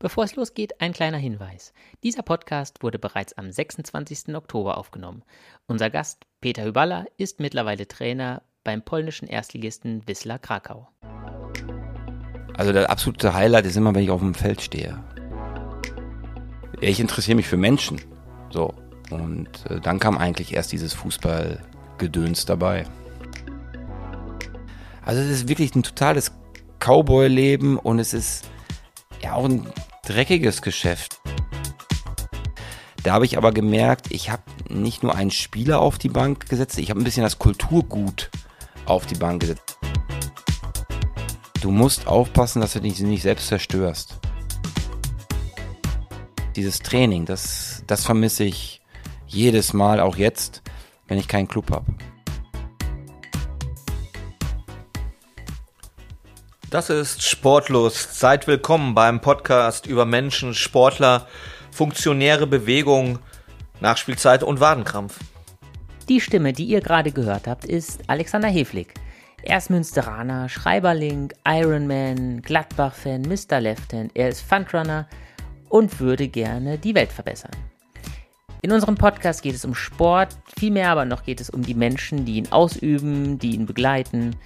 Bevor es losgeht, ein kleiner Hinweis. Dieser Podcast wurde bereits am 26. Oktober aufgenommen. Unser Gast, Peter Hyballa, ist mittlerweile Trainer beim polnischen Erstligisten Wisla Krakau. Also das absolute Highlight ist immer, wenn ich auf dem Feld stehe. Ich interessiere mich für Menschen. So. Und äh, dann kam eigentlich erst dieses Fußballgedöns dabei. Also es ist wirklich ein totales Cowboy-Leben und es ist ja auch ein dreckiges Geschäft. Da habe ich aber gemerkt, ich habe nicht nur einen Spieler auf die Bank gesetzt, ich habe ein bisschen das Kulturgut auf die Bank gesetzt. Du musst aufpassen, dass du dich nicht selbst zerstörst. Dieses Training, das, das vermisse ich jedes Mal, auch jetzt, wenn ich keinen Club habe. Das ist Sportlos. Seid willkommen beim Podcast über Menschen, Sportler, funktionäre Bewegung, Nachspielzeit und Wadenkrampf. Die Stimme, die ihr gerade gehört habt, ist Alexander Heflig. Er ist Münsteraner, Schreiberling, Ironman, Gladbach-Fan, Mr. Left-Hand. Er ist Fundrunner und würde gerne die Welt verbessern. In unserem Podcast geht es um Sport, vielmehr aber noch geht es um die Menschen, die ihn ausüben, die ihn begleiten,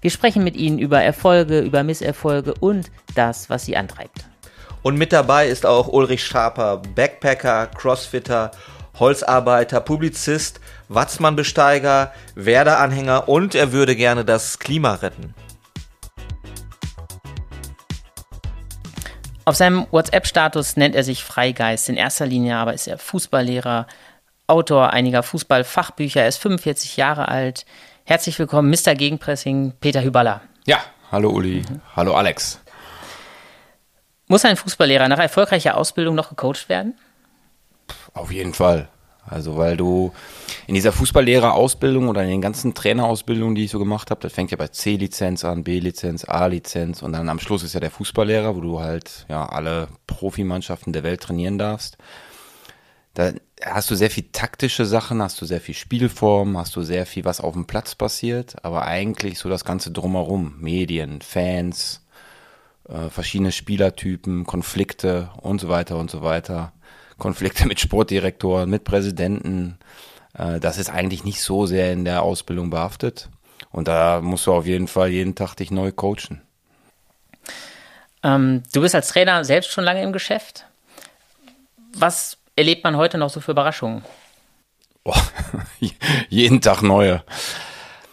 wir sprechen mit Ihnen über Erfolge, über Misserfolge und das, was Sie antreibt. Und mit dabei ist auch Ulrich Schaper, Backpacker, Crossfitter, Holzarbeiter, Publizist, Watzmann-Besteiger, Werder-Anhänger und er würde gerne das Klima retten. Auf seinem WhatsApp-Status nennt er sich Freigeist. In erster Linie aber ist er Fußballlehrer, Autor einiger Fußballfachbücher. Er ist 45 Jahre alt. Herzlich willkommen, Mr. Gegenpressing, Peter Hüballer. Ja, hallo Uli, mhm. hallo Alex. Muss ein Fußballlehrer nach erfolgreicher Ausbildung noch gecoacht werden? Auf jeden Fall. Also, weil du in dieser Fußballlehrerausbildung oder in den ganzen Trainerausbildungen, die ich so gemacht habe, das fängt ja bei C-Lizenz an, B-Lizenz, A-Lizenz und dann am Schluss ist ja der Fußballlehrer, wo du halt ja alle Profimannschaften der Welt trainieren darfst. Da hast du sehr viel taktische Sachen, hast du sehr viel Spielform, hast du sehr viel, was auf dem Platz passiert, aber eigentlich so das Ganze drumherum. Medien, Fans, äh, verschiedene Spielertypen, Konflikte und so weiter und so weiter. Konflikte mit Sportdirektoren, mit Präsidenten. Äh, das ist eigentlich nicht so sehr in der Ausbildung behaftet. Und da musst du auf jeden Fall jeden Tag dich neu coachen. Ähm, du bist als Trainer selbst schon lange im Geschäft. Was erlebt man heute noch so für Überraschungen? Oh, jeden Tag neue.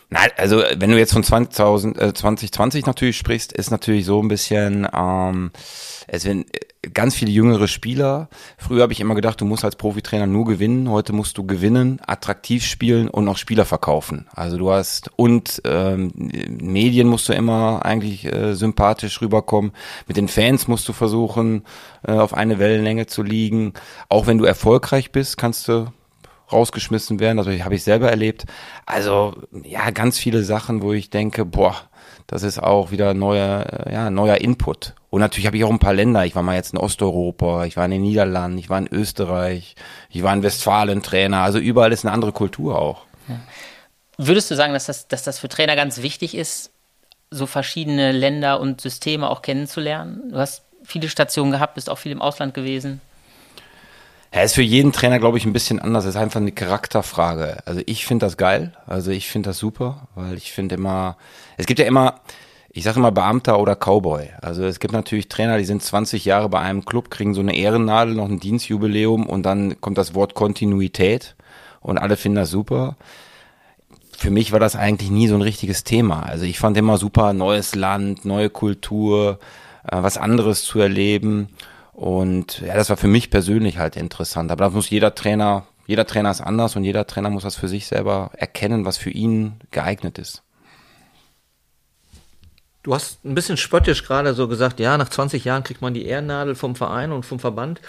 Nein, also wenn du jetzt von 2000, äh, 2020 natürlich sprichst, ist natürlich so ein bisschen, ähm, es sind ganz viele jüngere Spieler. Früher habe ich immer gedacht, du musst als Profitrainer nur gewinnen. Heute musst du gewinnen, attraktiv spielen und noch Spieler verkaufen. Also du hast und ähm, Medien musst du immer eigentlich äh, sympathisch rüberkommen. Mit den Fans musst du versuchen, äh, auf eine Wellenlänge zu liegen. Auch wenn du erfolgreich bist, kannst du rausgeschmissen werden. Also habe ich selber erlebt. Also ja, ganz viele Sachen, wo ich denke, boah, das ist auch wieder neuer, äh, ja, neuer Input. Und natürlich habe ich auch ein paar Länder. Ich war mal jetzt in Osteuropa, ich war in den Niederlanden, ich war in Österreich, ich war in Westfalen Trainer. Also überall ist eine andere Kultur auch. Ja. Würdest du sagen, dass das, dass das für Trainer ganz wichtig ist, so verschiedene Länder und Systeme auch kennenzulernen? Du hast viele Stationen gehabt, bist auch viel im Ausland gewesen. Ja, ist für jeden Trainer, glaube ich, ein bisschen anders. Es ist einfach eine Charakterfrage. Also ich finde das geil. Also ich finde das super, weil ich finde immer, es gibt ja immer, ich sage immer Beamter oder Cowboy. Also es gibt natürlich Trainer, die sind 20 Jahre bei einem Club, kriegen so eine Ehrennadel, noch ein Dienstjubiläum und dann kommt das Wort Kontinuität und alle finden das super. Für mich war das eigentlich nie so ein richtiges Thema. Also ich fand immer super, neues Land, neue Kultur, äh, was anderes zu erleben. Und ja, das war für mich persönlich halt interessant. Aber das muss jeder Trainer, jeder Trainer ist anders und jeder Trainer muss das für sich selber erkennen, was für ihn geeignet ist. Du hast ein bisschen spöttisch gerade so gesagt, ja, nach 20 Jahren kriegt man die Ehrennadel vom Verein und vom Verband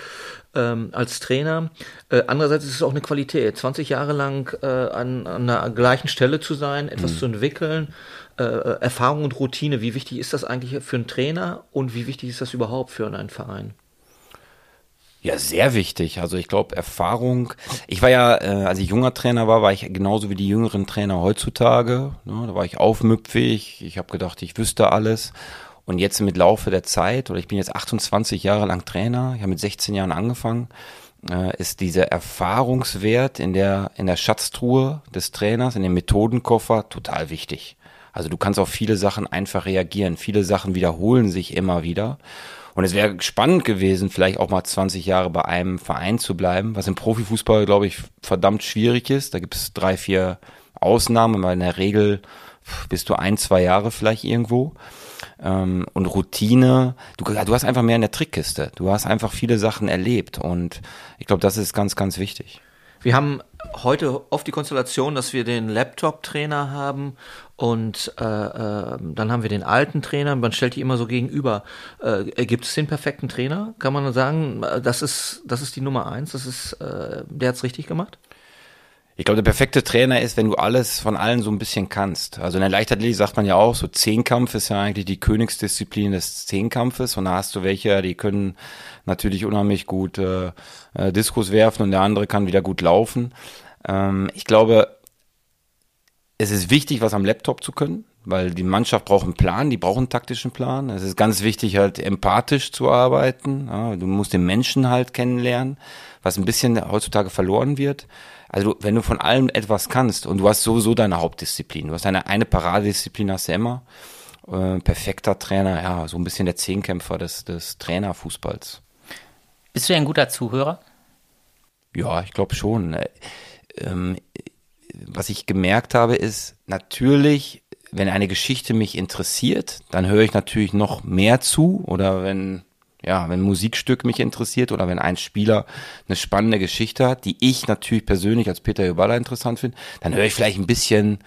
ähm, als Trainer. Äh, andererseits ist es auch eine Qualität, 20 Jahre lang äh, an, an der gleichen Stelle zu sein, etwas mhm. zu entwickeln, äh, Erfahrung und Routine. Wie wichtig ist das eigentlich für einen Trainer und wie wichtig ist das überhaupt für einen Verein? Ja, sehr wichtig. Also ich glaube, Erfahrung. Ich war ja, äh, als ich junger Trainer war, war ich genauso wie die jüngeren Trainer heutzutage. Ne? Da war ich aufmüpfig. Ich habe gedacht, ich wüsste alles. Und jetzt mit Laufe der Zeit, oder ich bin jetzt 28 Jahre lang Trainer, ich habe mit 16 Jahren angefangen, äh, ist dieser Erfahrungswert in der, in der Schatztruhe des Trainers, in dem Methodenkoffer total wichtig. Also du kannst auf viele Sachen einfach reagieren. Viele Sachen wiederholen sich immer wieder. Und es wäre spannend gewesen, vielleicht auch mal 20 Jahre bei einem Verein zu bleiben, was im Profifußball, glaube ich, verdammt schwierig ist. Da gibt es drei, vier Ausnahmen, weil in der Regel bist du ein, zwei Jahre vielleicht irgendwo. Ähm, und Routine, du, du hast einfach mehr in der Trickkiste. Du hast einfach viele Sachen erlebt und ich glaube, das ist ganz, ganz wichtig. Wir haben heute oft die Konstellation, dass wir den Laptop-Trainer haben und äh, äh, dann haben wir den alten Trainer. Man stellt die immer so gegenüber. Äh, gibt es den perfekten Trainer? Kann man sagen, das ist das ist die Nummer eins. Das ist äh, der hat's richtig gemacht. Ich glaube, der perfekte Trainer ist, wenn du alles von allen so ein bisschen kannst. Also in der Leichtathletik sagt man ja auch, so Zehnkampf ist ja eigentlich die Königsdisziplin des Zehnkampfes. Und da hast du welche, die können natürlich unheimlich gut äh, äh, Diskus werfen und der andere kann wieder gut laufen. Ähm, ich glaube, es ist wichtig, was am Laptop zu können, weil die Mannschaft braucht einen Plan, die braucht einen taktischen Plan. Es ist ganz wichtig, halt empathisch zu arbeiten. Ja, du musst den Menschen halt kennenlernen, was ein bisschen heutzutage verloren wird. Also wenn du von allem etwas kannst und du hast sowieso deine Hauptdisziplin, du hast deine eine Paradedisziplin hast du immer, äh, perfekter Trainer, ja, so ein bisschen der Zehnkämpfer des, des Trainerfußballs. Bist du ein guter Zuhörer? Ja, ich glaube schon. Äh, ähm, was ich gemerkt habe, ist natürlich, wenn eine Geschichte mich interessiert, dann höre ich natürlich noch mehr zu oder wenn ja, wenn ein Musikstück mich interessiert oder wenn ein Spieler eine spannende Geschichte hat, die ich natürlich persönlich als Peter Joballa interessant finde, dann höre ich vielleicht ein bisschen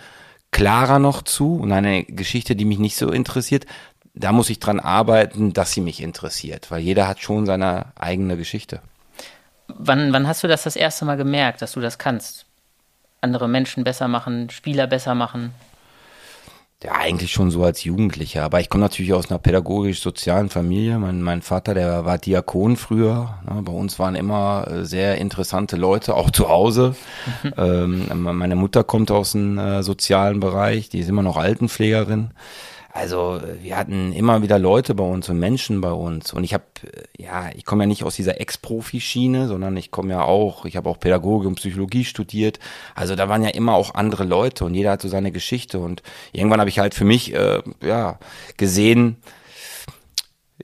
klarer noch zu und eine Geschichte, die mich nicht so interessiert, da muss ich dran arbeiten, dass sie mich interessiert, weil jeder hat schon seine eigene Geschichte. Wann, wann hast du das das erste Mal gemerkt, dass du das kannst? Andere Menschen besser machen, Spieler besser machen? Ja, eigentlich schon so als Jugendlicher. Aber ich komme natürlich aus einer pädagogisch-sozialen Familie. Mein, mein Vater, der war Diakon früher. Ja, bei uns waren immer äh, sehr interessante Leute, auch zu Hause. ähm, meine Mutter kommt aus dem äh, sozialen Bereich, die ist immer noch Altenpflegerin. Also wir hatten immer wieder Leute bei uns und Menschen bei uns. Und ich habe, ja, ich komme ja nicht aus dieser Ex-Profi-Schiene, sondern ich komme ja auch, ich habe auch Pädagogik und Psychologie studiert. Also da waren ja immer auch andere Leute und jeder hat so seine Geschichte. Und irgendwann habe ich halt für mich, äh, ja, gesehen,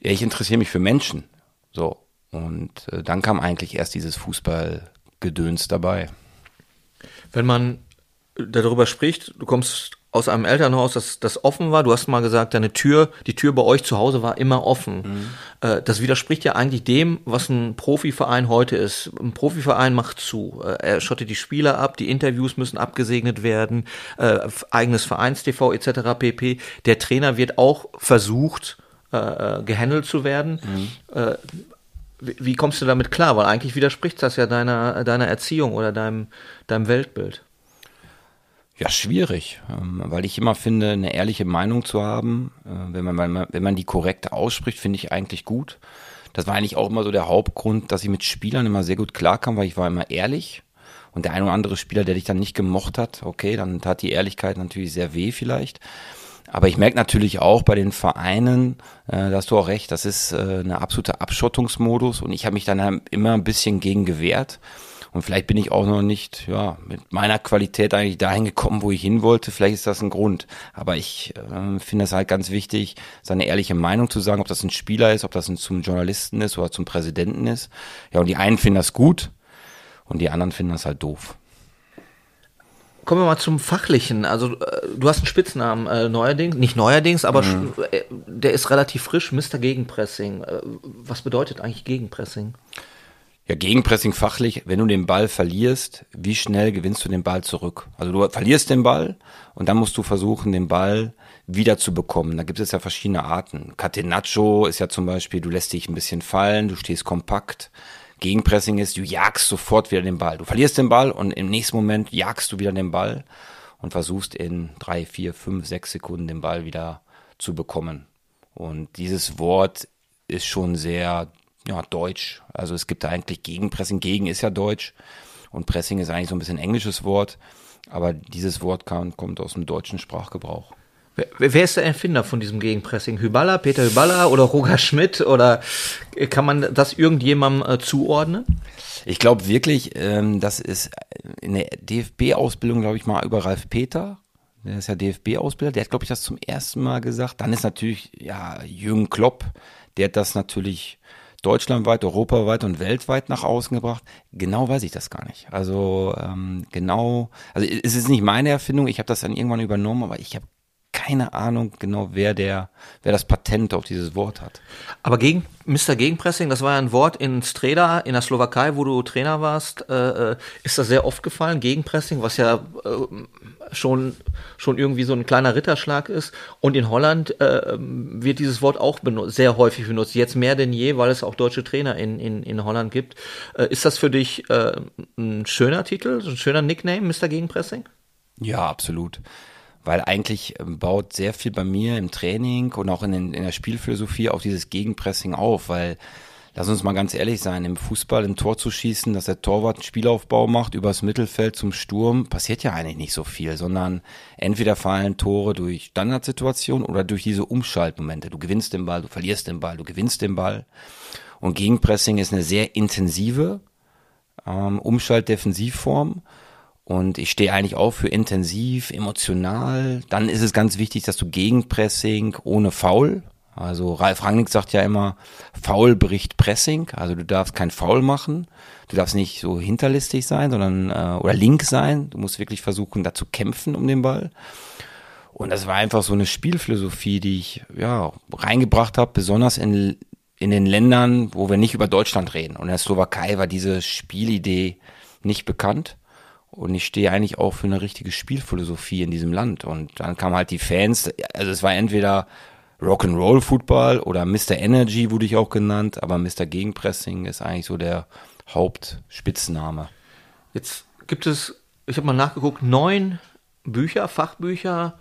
ja, ich interessiere mich für Menschen. So. Und äh, dann kam eigentlich erst dieses Fußballgedöns dabei. Wenn man darüber spricht, du kommst aus einem Elternhaus, das, das offen war. Du hast mal gesagt, deine Tür, die Tür bei euch zu Hause war immer offen. Mhm. Äh, das widerspricht ja eigentlich dem, was ein Profiverein heute ist. Ein Profiverein macht zu. Äh, er schottet die Spieler ab, die Interviews müssen abgesegnet werden, äh, eigenes Vereinstv etc. pp. Der Trainer wird auch versucht, äh, äh gehandelt zu werden. Mhm. Äh, wie, wie kommst du damit klar? Weil eigentlich widerspricht das ja deiner, deiner Erziehung oder deinem, deinem Weltbild. Ja, schwierig, ähm, weil ich immer finde, eine ehrliche Meinung zu haben, äh, wenn man, wenn man die korrekt ausspricht, finde ich eigentlich gut. Das war eigentlich auch immer so der Hauptgrund, dass ich mit Spielern immer sehr gut klarkam, weil ich war immer ehrlich. Und der ein oder andere Spieler, der dich dann nicht gemocht hat, okay, dann tat die Ehrlichkeit natürlich sehr weh vielleicht. Aber ich merke natürlich auch bei den Vereinen, äh, da hast du auch recht, das ist äh, eine absolute Abschottungsmodus und ich habe mich dann immer ein bisschen gegen gewehrt. Und vielleicht bin ich auch noch nicht, ja, mit meiner Qualität eigentlich dahin gekommen, wo ich hin wollte. Vielleicht ist das ein Grund. Aber ich äh, finde es halt ganz wichtig, seine ehrliche Meinung zu sagen, ob das ein Spieler ist, ob das ein, zum Journalisten ist oder zum Präsidenten ist. Ja, und die einen finden das gut und die anderen finden das halt doof. Kommen wir mal zum Fachlichen. Also äh, du hast einen Spitznamen äh, neuerdings, nicht neuerdings, aber mhm. äh, der ist relativ frisch, Mr. Gegenpressing. Äh, was bedeutet eigentlich Gegenpressing? Ja, Gegenpressing fachlich, wenn du den Ball verlierst, wie schnell gewinnst du den Ball zurück? Also du verlierst den Ball und dann musst du versuchen, den Ball wieder zu bekommen. Da gibt es ja verschiedene Arten. Catenaccio ist ja zum Beispiel, du lässt dich ein bisschen fallen, du stehst kompakt. Gegenpressing ist, du jagst sofort wieder den Ball. Du verlierst den Ball und im nächsten Moment jagst du wieder den Ball und versuchst in drei, vier, fünf, sechs Sekunden den Ball wieder zu bekommen. Und dieses Wort ist schon sehr ja, Deutsch. Also es gibt da eigentlich Gegenpressing. Gegen ist ja Deutsch und Pressing ist eigentlich so ein bisschen englisches Wort, aber dieses Wort kann, kommt aus dem deutschen Sprachgebrauch. Wer, wer ist der Erfinder von diesem Gegenpressing? Hyballa, Peter Hyballa oder Roger Schmidt? Oder kann man das irgendjemandem äh, zuordnen? Ich glaube wirklich, ähm, das ist in der DFB-Ausbildung, glaube ich mal, über Ralf Peter. Der ist ja DFB-Ausbilder. Der hat, glaube ich, das zum ersten Mal gesagt. Dann ist natürlich, ja, Jürgen Klopp, der hat das natürlich deutschlandweit, europaweit und weltweit nach außen gebracht. Genau weiß ich das gar nicht. Also ähm, genau, also es ist nicht meine Erfindung. Ich habe das dann irgendwann übernommen, aber ich habe keine Ahnung genau, wer der, wer das Patent auf dieses Wort hat. Aber gegen Mr. Gegenpressing, das war ja ein Wort in Streda, in der Slowakei, wo du Trainer warst, äh, äh, ist das sehr oft gefallen, Gegenpressing, was ja äh, schon, schon irgendwie so ein kleiner Ritterschlag ist. Und in Holland äh, wird dieses Wort auch sehr häufig benutzt, jetzt mehr denn je, weil es auch deutsche Trainer in, in, in Holland gibt. Äh, ist das für dich äh, ein schöner Titel, ein schöner Nickname, Mr. Gegenpressing? Ja, absolut weil eigentlich ähm, baut sehr viel bei mir im Training und auch in, in der Spielphilosophie auf dieses Gegenpressing auf, weil lass uns mal ganz ehrlich sein, im Fußball ein Tor zu schießen, dass der Torwart einen Spielaufbau macht, übers Mittelfeld zum Sturm, passiert ja eigentlich nicht so viel, sondern entweder fallen Tore durch Standardsituationen oder durch diese Umschaltmomente. Du gewinnst den Ball, du verlierst den Ball, du gewinnst den Ball. Und Gegenpressing ist eine sehr intensive ähm, Umschaltdefensivform. Und ich stehe eigentlich auch für intensiv, emotional. Dann ist es ganz wichtig, dass du Gegenpressing ohne Foul. Also Ralf Rangnick sagt ja immer, Foul bricht Pressing. Also du darfst kein Foul machen. Du darfst nicht so hinterlistig sein, sondern äh, oder link sein. Du musst wirklich versuchen, da zu kämpfen um den Ball. Und das war einfach so eine Spielphilosophie, die ich ja reingebracht habe, besonders in in den Ländern, wo wir nicht über Deutschland reden. Und in der Slowakei war diese Spielidee nicht bekannt. Und ich stehe eigentlich auch für eine richtige Spielphilosophie in diesem Land. Und dann kamen halt die Fans, also es war entweder Rock'n'Roll Football oder Mr. Energy wurde ich auch genannt, aber Mr. Gegenpressing ist eigentlich so der Hauptspitzname. Jetzt gibt es, ich habe mal nachgeguckt, neun Bücher, Fachbücher,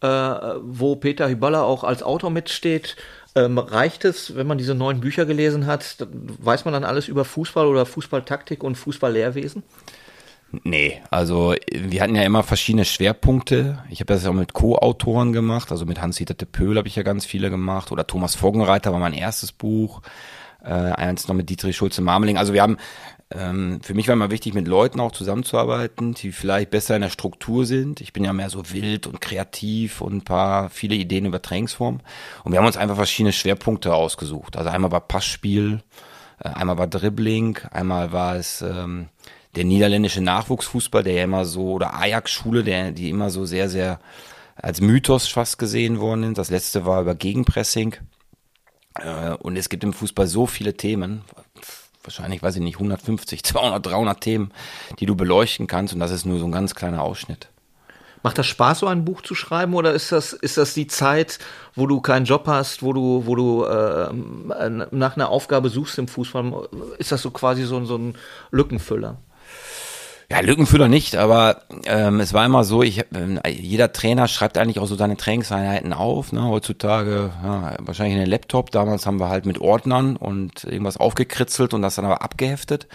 äh, wo Peter Hyballa auch als Autor mitsteht. Ähm, reicht es, wenn man diese neun Bücher gelesen hat, weiß man dann alles über Fußball oder Fußballtaktik und Fußballlehrwesen? Nee, also wir hatten ja immer verschiedene Schwerpunkte. Ich habe das ja auch mit Co-Autoren gemacht, also mit Hans-Dieter Pöhl habe ich ja ganz viele gemacht oder Thomas Voggenreiter war mein erstes Buch, äh, eins noch mit Dietrich Schulze-Marmeling. Also wir haben, ähm, für mich war immer wichtig, mit Leuten auch zusammenzuarbeiten, die vielleicht besser in der Struktur sind. Ich bin ja mehr so wild und kreativ und ein paar, viele Ideen über Trainingsform. Und wir haben uns einfach verschiedene Schwerpunkte ausgesucht. Also einmal war Passspiel, äh, einmal war Dribbling, einmal war es... Ähm, der niederländische Nachwuchsfußball, der ja immer so, oder Ajax-Schule, der, die immer so sehr, sehr als Mythos fast gesehen worden sind. Das letzte war über Gegenpressing. Äh, und es gibt im Fußball so viele Themen, wahrscheinlich, weiß ich nicht, 150, 200, 300 Themen, die du beleuchten kannst. Und das ist nur so ein ganz kleiner Ausschnitt. Macht das Spaß, so ein Buch zu schreiben, oder ist das, ist das die Zeit, wo du keinen Job hast, wo du, wo du äh, nach einer Aufgabe suchst im Fußball? Ist das so quasi so, so ein Lückenfüller? Ja, Lückenfüller nicht, aber ähm, es war immer so, ich, äh, jeder Trainer schreibt eigentlich auch so seine Trainingseinheiten auf. Ne? Heutzutage ja, wahrscheinlich in den Laptop. Damals haben wir halt mit Ordnern und irgendwas aufgekritzelt und das dann aber abgeheftet.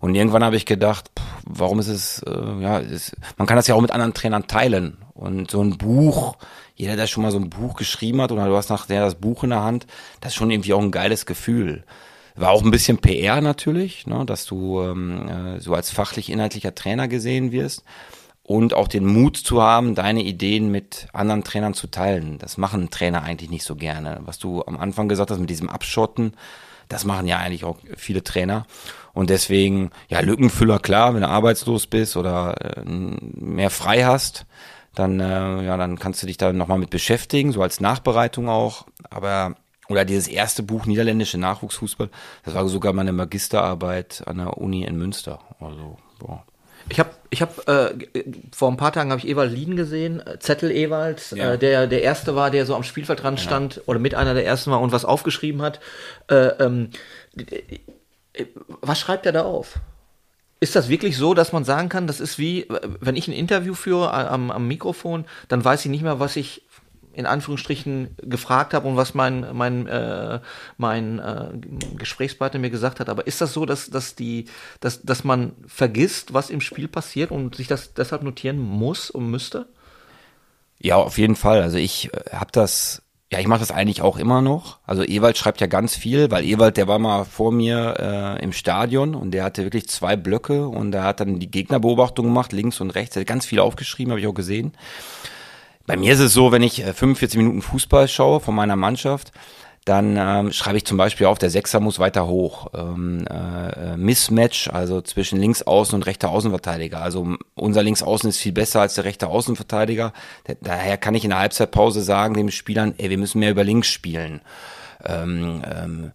Und irgendwann habe ich gedacht, pff, warum ist es, äh, ja, ist, man kann das ja auch mit anderen Trainern teilen. Und so ein Buch, jeder, der schon mal so ein Buch geschrieben hat oder du hast nachher das Buch in der Hand, das ist schon irgendwie auch ein geiles Gefühl. War auch ein bisschen PR natürlich, ne, dass du ähm, äh, so als fachlich-inhaltlicher Trainer gesehen wirst und auch den Mut zu haben, deine Ideen mit anderen Trainern zu teilen. Das machen Trainer eigentlich nicht so gerne. Was du am Anfang gesagt hast mit diesem Abschotten, das machen ja eigentlich auch viele Trainer. Und deswegen, ja, Lückenfüller, klar, wenn du arbeitslos bist oder äh, mehr frei hast, dann, äh, ja, dann kannst du dich da nochmal mit beschäftigen, so als Nachbereitung auch. Aber oder dieses erste Buch Niederländische Nachwuchsfußball, das war sogar meine Magisterarbeit an der Uni in Münster. Also, boah. Ich habe ich hab, äh, vor ein paar Tagen habe ich Ewald Lien gesehen, äh, Zettel Ewald, ja. äh, der der erste war, der so am Spielfeld dran stand ja. oder mit einer der ersten war und was aufgeschrieben hat. Äh, ähm, was schreibt er da auf? Ist das wirklich so, dass man sagen kann, das ist wie, wenn ich ein Interview führe am, am Mikrofon, dann weiß ich nicht mehr, was ich in Anführungsstrichen gefragt habe und was mein mein äh, mein äh, Gesprächspartner mir gesagt hat. Aber ist das so, dass dass die dass dass man vergisst, was im Spiel passiert und sich das deshalb notieren muss und müsste? Ja, auf jeden Fall. Also ich äh, habe das, ja, ich mache das eigentlich auch immer noch. Also Ewald schreibt ja ganz viel, weil Ewald, der war mal vor mir äh, im Stadion und der hatte wirklich zwei Blöcke und er hat dann die Gegnerbeobachtung gemacht, links und rechts. Er hat ganz viel aufgeschrieben, habe ich auch gesehen. Bei mir ist es so, wenn ich 45 äh, Minuten Fußball schaue von meiner Mannschaft, dann ähm, schreibe ich zum Beispiel auf, der Sechser muss weiter hoch. Ähm, äh, Mismatch, also zwischen Linksaußen und rechter Außenverteidiger. Also unser Linksaußen ist viel besser als der rechte Außenverteidiger. Daher kann ich in der Halbzeitpause sagen den Spielern, ey, wir müssen mehr über links spielen. Ähm, ähm,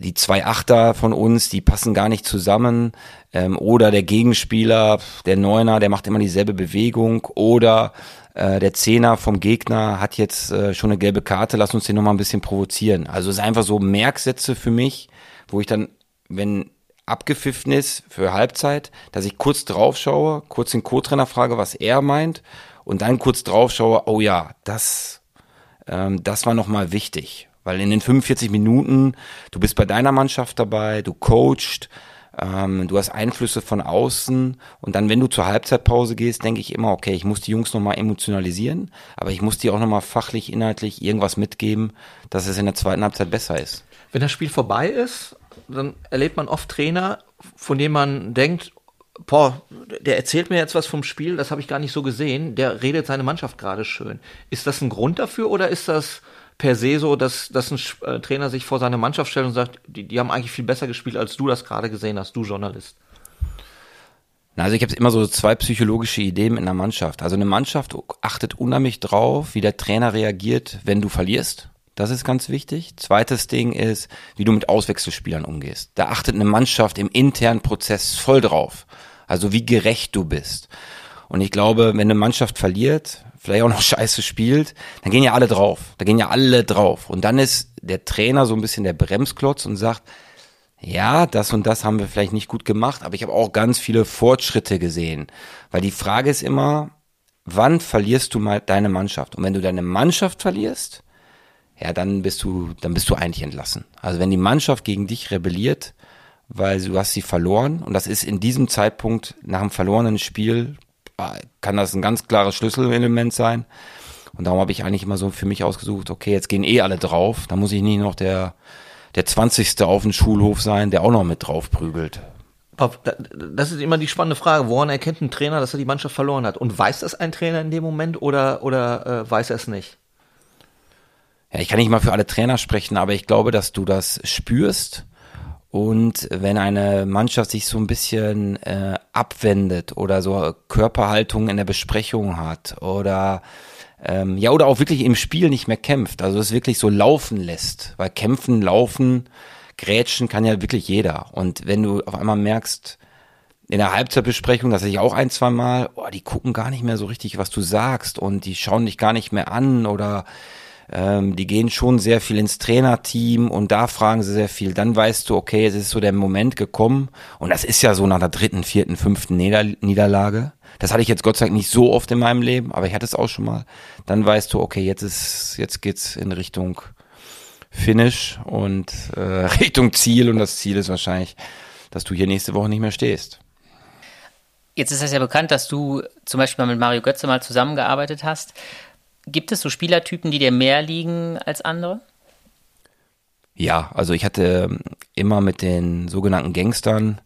die zwei Achter von uns, die passen gar nicht zusammen. Ähm, oder der Gegenspieler, der Neuner, der macht immer dieselbe Bewegung. Oder äh, der Zehner vom Gegner hat jetzt äh, schon eine gelbe Karte, lass uns den nochmal ein bisschen provozieren. Also es ist einfach so Merksätze für mich, wo ich dann, wenn abgepfiffen ist für Halbzeit, dass ich kurz drauf schaue, kurz den Co-Trainer frage, was er meint und dann kurz drauf schaue, oh ja, das, ähm, das war nochmal wichtig. Weil in den 45 Minuten, du bist bei deiner Mannschaft dabei, du coachst, ähm, du hast Einflüsse von außen und dann, wenn du zur Halbzeitpause gehst, denke ich immer, okay, ich muss die Jungs nochmal emotionalisieren, aber ich muss die auch nochmal fachlich, inhaltlich irgendwas mitgeben, dass es in der zweiten Halbzeit besser ist. Wenn das Spiel vorbei ist, dann erlebt man oft Trainer, von denen man denkt, boah, der erzählt mir jetzt was vom Spiel, das habe ich gar nicht so gesehen, der redet seine Mannschaft gerade schön. Ist das ein Grund dafür oder ist das per se so, dass, dass ein äh, Trainer sich vor seine Mannschaft stellt und sagt, die, die haben eigentlich viel besser gespielt, als du das gerade gesehen hast, du Journalist? Also ich habe immer so zwei psychologische Ideen in der Mannschaft. Also eine Mannschaft achtet unheimlich drauf, wie der Trainer reagiert, wenn du verlierst. Das ist ganz wichtig. Zweites Ding ist, wie du mit Auswechselspielern umgehst. Da achtet eine Mannschaft im internen Prozess voll drauf. Also wie gerecht du bist. Und ich glaube, wenn eine Mannschaft verliert, vielleicht auch noch scheiße spielt, dann gehen ja alle drauf. Da gehen ja alle drauf. Und dann ist der Trainer so ein bisschen der Bremsklotz und sagt, ja, das und das haben wir vielleicht nicht gut gemacht, aber ich habe auch ganz viele Fortschritte gesehen. Weil die Frage ist immer, wann verlierst du mal deine Mannschaft? Und wenn du deine Mannschaft verlierst, ja, dann bist du, dann bist du eigentlich entlassen. Also wenn die Mannschaft gegen dich rebelliert, weil du hast sie verloren und das ist in diesem Zeitpunkt nach einem verlorenen Spiel kann das ein ganz klares Schlüsselelement sein. Und darum habe ich eigentlich immer so für mich ausgesucht, okay, jetzt gehen eh alle drauf, da muss ich nicht noch der, der 20. auf dem Schulhof sein, der auch noch mit drauf prügelt. Das ist immer die spannende Frage. Woran erkennt ein Trainer, dass er die Mannschaft verloren hat? Und weiß das ein Trainer in dem Moment oder, oder äh, weiß er es nicht? Ja, ich kann nicht mal für alle Trainer sprechen, aber ich glaube, dass du das spürst und wenn eine Mannschaft sich so ein bisschen äh, abwendet oder so Körperhaltung in der Besprechung hat oder ähm, ja oder auch wirklich im Spiel nicht mehr kämpft, also es wirklich so laufen lässt, weil kämpfen, laufen, grätschen kann ja wirklich jeder. Und wenn du auf einmal merkst, in der Halbzeitbesprechung, das hatte ich auch ein, zwei Mal, oh, die gucken gar nicht mehr so richtig, was du sagst und die schauen dich gar nicht mehr an oder ähm, die gehen schon sehr viel ins Trainerteam und da fragen sie sehr viel. Dann weißt du, okay, es ist so der Moment gekommen. Und das ist ja so nach der dritten, vierten, fünften Nieder Niederlage. Das hatte ich jetzt Gott sei Dank nicht so oft in meinem Leben, aber ich hatte es auch schon mal. Dann weißt du, okay, jetzt ist, jetzt geht's in Richtung Finish und äh, Richtung Ziel. Und das Ziel ist wahrscheinlich, dass du hier nächste Woche nicht mehr stehst. Jetzt ist es ja bekannt, dass du zum Beispiel mal mit Mario Götze mal zusammengearbeitet hast. Gibt es so Spielertypen, die dir mehr liegen als andere? Ja, also ich hatte ähm, immer mit den sogenannten Gangstern,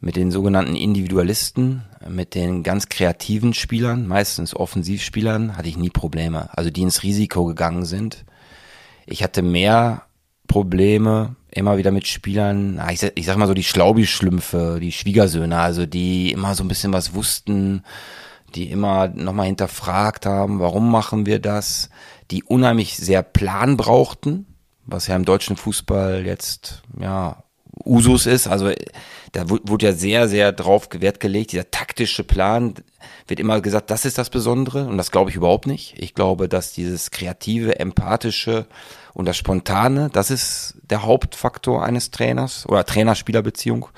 mit den sogenannten Individualisten, mit den ganz kreativen Spielern, meistens Offensivspielern, hatte ich nie Probleme. Also die ins Risiko gegangen sind. Ich hatte mehr Probleme immer wieder mit Spielern, ich sag, ich sag mal so die Schlaubi-Schlümpfe, die Schwiegersöhne, also die immer so ein bisschen was wussten, die immer nochmal hinterfragt haben, warum machen wir das, die unheimlich sehr Plan brauchten, was ja im deutschen Fußball jetzt, ja, Usus ist. Also da wurde ja sehr, sehr drauf Wert gelegt. Dieser taktische Plan wird immer gesagt, das ist das Besondere und das glaube ich überhaupt nicht. Ich glaube, dass dieses kreative, empathische und das Spontane, das ist der Hauptfaktor eines Trainers oder Trainer-Spieler-Beziehung.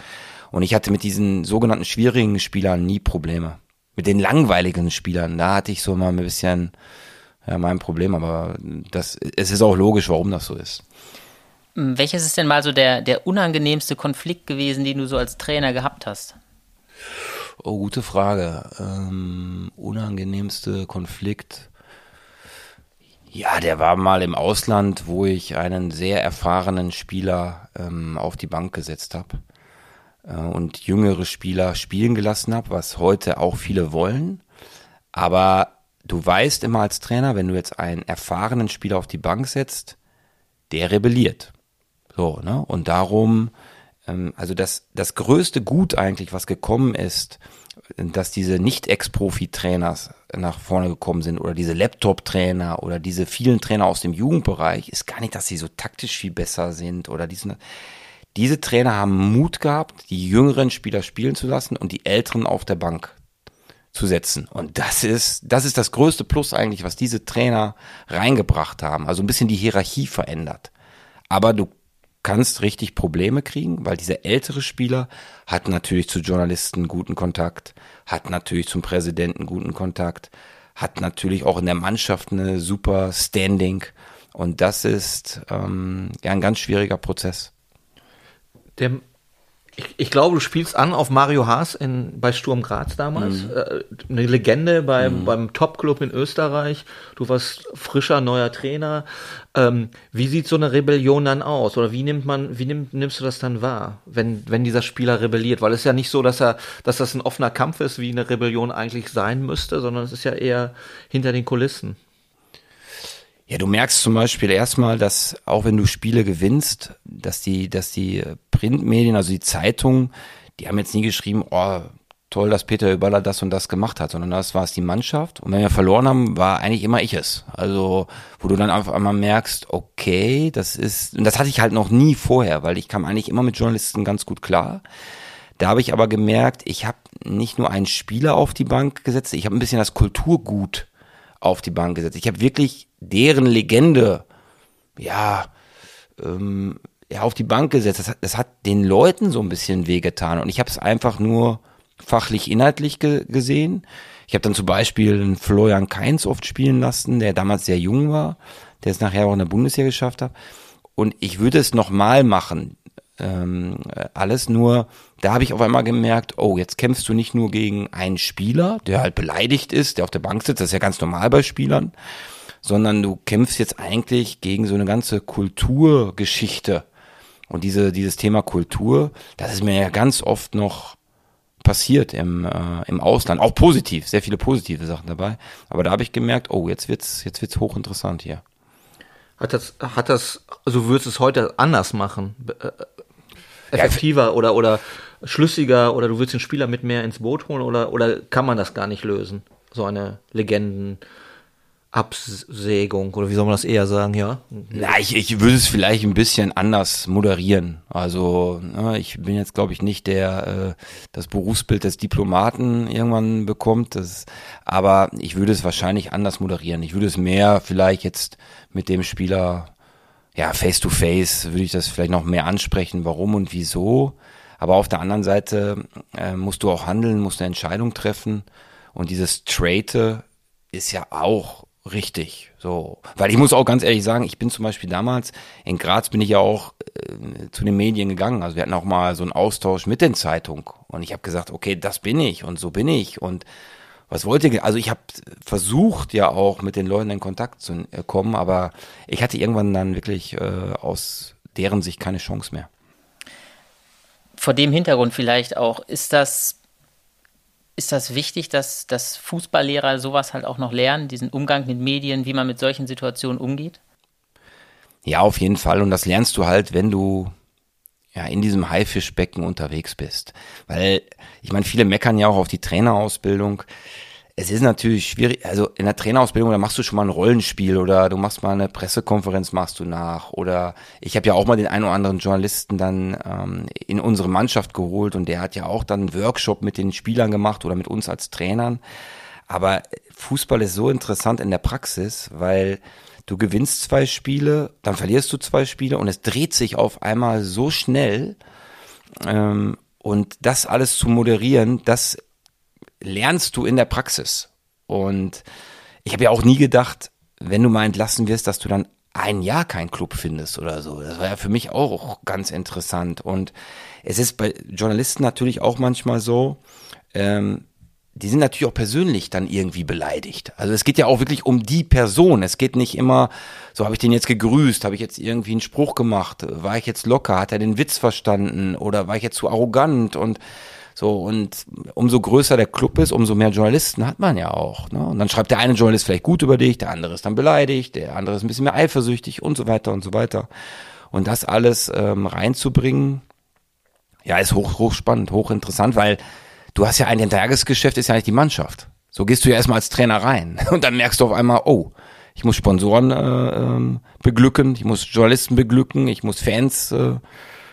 Und ich hatte mit diesen sogenannten schwierigen Spielern nie Probleme mit den langweiligen Spielern, da hatte ich so mal ein bisschen ja, mein Problem, aber das, es ist auch logisch, warum das so ist. Hm, welches ist denn mal so der, der unangenehmste Konflikt gewesen, den du so als Trainer gehabt hast? Oh, gute Frage. Ähm, unangenehmste Konflikt. Ja, der war mal im Ausland, wo ich einen sehr erfahrenen Spieler ähm, auf die Bank gesetzt habe und jüngere Spieler spielen gelassen habe, was heute auch viele wollen. Aber du weißt immer als Trainer, wenn du jetzt einen erfahrenen Spieler auf die Bank setzt, der rebelliert. So, ne? Und darum, ähm, also das, das größte Gut eigentlich, was gekommen ist, dass diese Nicht-Ex-Profi-Trainers nach vorne gekommen sind oder diese Laptop-Trainer oder diese vielen Trainer aus dem Jugendbereich, ist gar nicht, dass sie so taktisch viel besser sind oder diesen. Diese Trainer haben Mut gehabt, die jüngeren Spieler spielen zu lassen und die älteren auf der Bank zu setzen. Und das ist, das ist das größte Plus eigentlich, was diese Trainer reingebracht haben. Also ein bisschen die Hierarchie verändert. Aber du kannst richtig Probleme kriegen, weil dieser ältere Spieler hat natürlich zu Journalisten guten Kontakt, hat natürlich zum Präsidenten guten Kontakt, hat natürlich auch in der Mannschaft eine super Standing und das ist ähm, ja ein ganz schwieriger Prozess. Der ich, ich, glaube, du spielst an auf Mario Haas in, bei Sturm Graz damals. Mhm. Äh, eine Legende beim, mhm. beim Top-Club in Österreich. Du warst frischer neuer Trainer. Ähm, wie sieht so eine Rebellion dann aus? Oder wie nimmt man, wie nimm, nimmst du das dann wahr, wenn, wenn dieser Spieler rebelliert? Weil es ist ja nicht so, dass er, dass das ein offener Kampf ist, wie eine Rebellion eigentlich sein müsste, sondern es ist ja eher hinter den Kulissen. Ja, du merkst zum Beispiel erstmal, dass auch wenn du Spiele gewinnst, dass die, dass die Printmedien, also die Zeitungen, die haben jetzt nie geschrieben, oh, toll, dass Peter Überler das und das gemacht hat, sondern das war es die Mannschaft. Und wenn wir verloren haben, war eigentlich immer ich es. Also, wo du dann einfach einmal merkst, okay, das ist, und das hatte ich halt noch nie vorher, weil ich kam eigentlich immer mit Journalisten ganz gut klar. Da habe ich aber gemerkt, ich habe nicht nur einen Spieler auf die Bank gesetzt, ich habe ein bisschen das Kulturgut auf die Bank gesetzt. Ich habe wirklich deren Legende, ja, ähm, ja, auf die Bank gesetzt. Das, das hat den Leuten so ein bisschen wehgetan. Und ich habe es einfach nur fachlich, inhaltlich ge gesehen. Ich habe dann zum Beispiel einen Florian Kainz oft spielen lassen, der damals sehr jung war, der es nachher auch in der Bundeswehr geschafft hat. Und ich würde es nochmal machen. Ähm, alles nur, da habe ich auf einmal gemerkt, oh, jetzt kämpfst du nicht nur gegen einen Spieler, der halt beleidigt ist, der auf der Bank sitzt, das ist ja ganz normal bei Spielern, sondern du kämpfst jetzt eigentlich gegen so eine ganze Kulturgeschichte. Und diese, dieses Thema Kultur, das ist mir ja ganz oft noch passiert im, äh, im Ausland. Auch positiv, sehr viele positive Sachen dabei. Aber da habe ich gemerkt, oh, jetzt wird's, jetzt wird's hochinteressant hier. Hat das, hat das, also würdest du es heute anders machen? Äh, effektiver ja, oder, oder schlüssiger oder du würdest den Spieler mit mehr ins Boot holen oder, oder kann man das gar nicht lösen? So eine Legenden, Absägung oder wie soll man das eher sagen, ja? Na, ich, ich würde es vielleicht ein bisschen anders moderieren. Also ne, ich bin jetzt, glaube ich, nicht der äh, das Berufsbild des Diplomaten irgendwann bekommt, das, aber ich würde es wahrscheinlich anders moderieren. Ich würde es mehr vielleicht jetzt mit dem Spieler ja face to face würde ich das vielleicht noch mehr ansprechen, warum und wieso. Aber auf der anderen Seite äh, musst du auch handeln, musst eine Entscheidung treffen und dieses Trade ist ja auch Richtig, so. Weil ich muss auch ganz ehrlich sagen, ich bin zum Beispiel damals, in Graz bin ich ja auch äh, zu den Medien gegangen. Also wir hatten auch mal so einen Austausch mit den Zeitungen. Und ich habe gesagt, okay, das bin ich und so bin ich. Und was wollte ich? Also ich habe versucht ja auch mit den Leuten in Kontakt zu äh, kommen, aber ich hatte irgendwann dann wirklich äh, aus deren Sicht keine Chance mehr. Vor dem Hintergrund vielleicht auch, ist das ist das wichtig, dass, dass Fußballlehrer sowas halt auch noch lernen, diesen Umgang mit Medien, wie man mit solchen Situationen umgeht? Ja, auf jeden Fall. Und das lernst du halt, wenn du ja in diesem Haifischbecken unterwegs bist. Weil, ich meine, viele meckern ja auch auf die Trainerausbildung es ist natürlich schwierig, also in der Trainerausbildung, da machst du schon mal ein Rollenspiel oder du machst mal eine Pressekonferenz, machst du nach. Oder ich habe ja auch mal den einen oder anderen Journalisten dann ähm, in unsere Mannschaft geholt und der hat ja auch dann einen Workshop mit den Spielern gemacht oder mit uns als Trainern. Aber Fußball ist so interessant in der Praxis, weil du gewinnst zwei Spiele, dann verlierst du zwei Spiele und es dreht sich auf einmal so schnell. Ähm, und das alles zu moderieren, das lernst du in der Praxis. Und ich habe ja auch nie gedacht, wenn du mal entlassen wirst, dass du dann ein Jahr keinen Club findest oder so. Das war ja für mich auch ganz interessant. Und es ist bei Journalisten natürlich auch manchmal so, ähm, die sind natürlich auch persönlich dann irgendwie beleidigt. Also es geht ja auch wirklich um die Person. Es geht nicht immer, so habe ich den jetzt gegrüßt, habe ich jetzt irgendwie einen Spruch gemacht, war ich jetzt locker, hat er den Witz verstanden oder war ich jetzt zu arrogant und so, und umso größer der Club ist, umso mehr Journalisten hat man ja auch. Ne? Und dann schreibt der eine Journalist vielleicht gut über dich, der andere ist dann beleidigt, der andere ist ein bisschen mehr eifersüchtig und so weiter und so weiter. Und das alles ähm, reinzubringen, ja, ist hoch, hoch spannend, hoch interessant, weil du hast ja ein Tagesgeschäft, ist ja nicht die Mannschaft. So gehst du ja erstmal als Trainer rein. Und dann merkst du auf einmal, oh, ich muss Sponsoren äh, ähm, beglücken, ich muss Journalisten beglücken, ich muss Fans äh,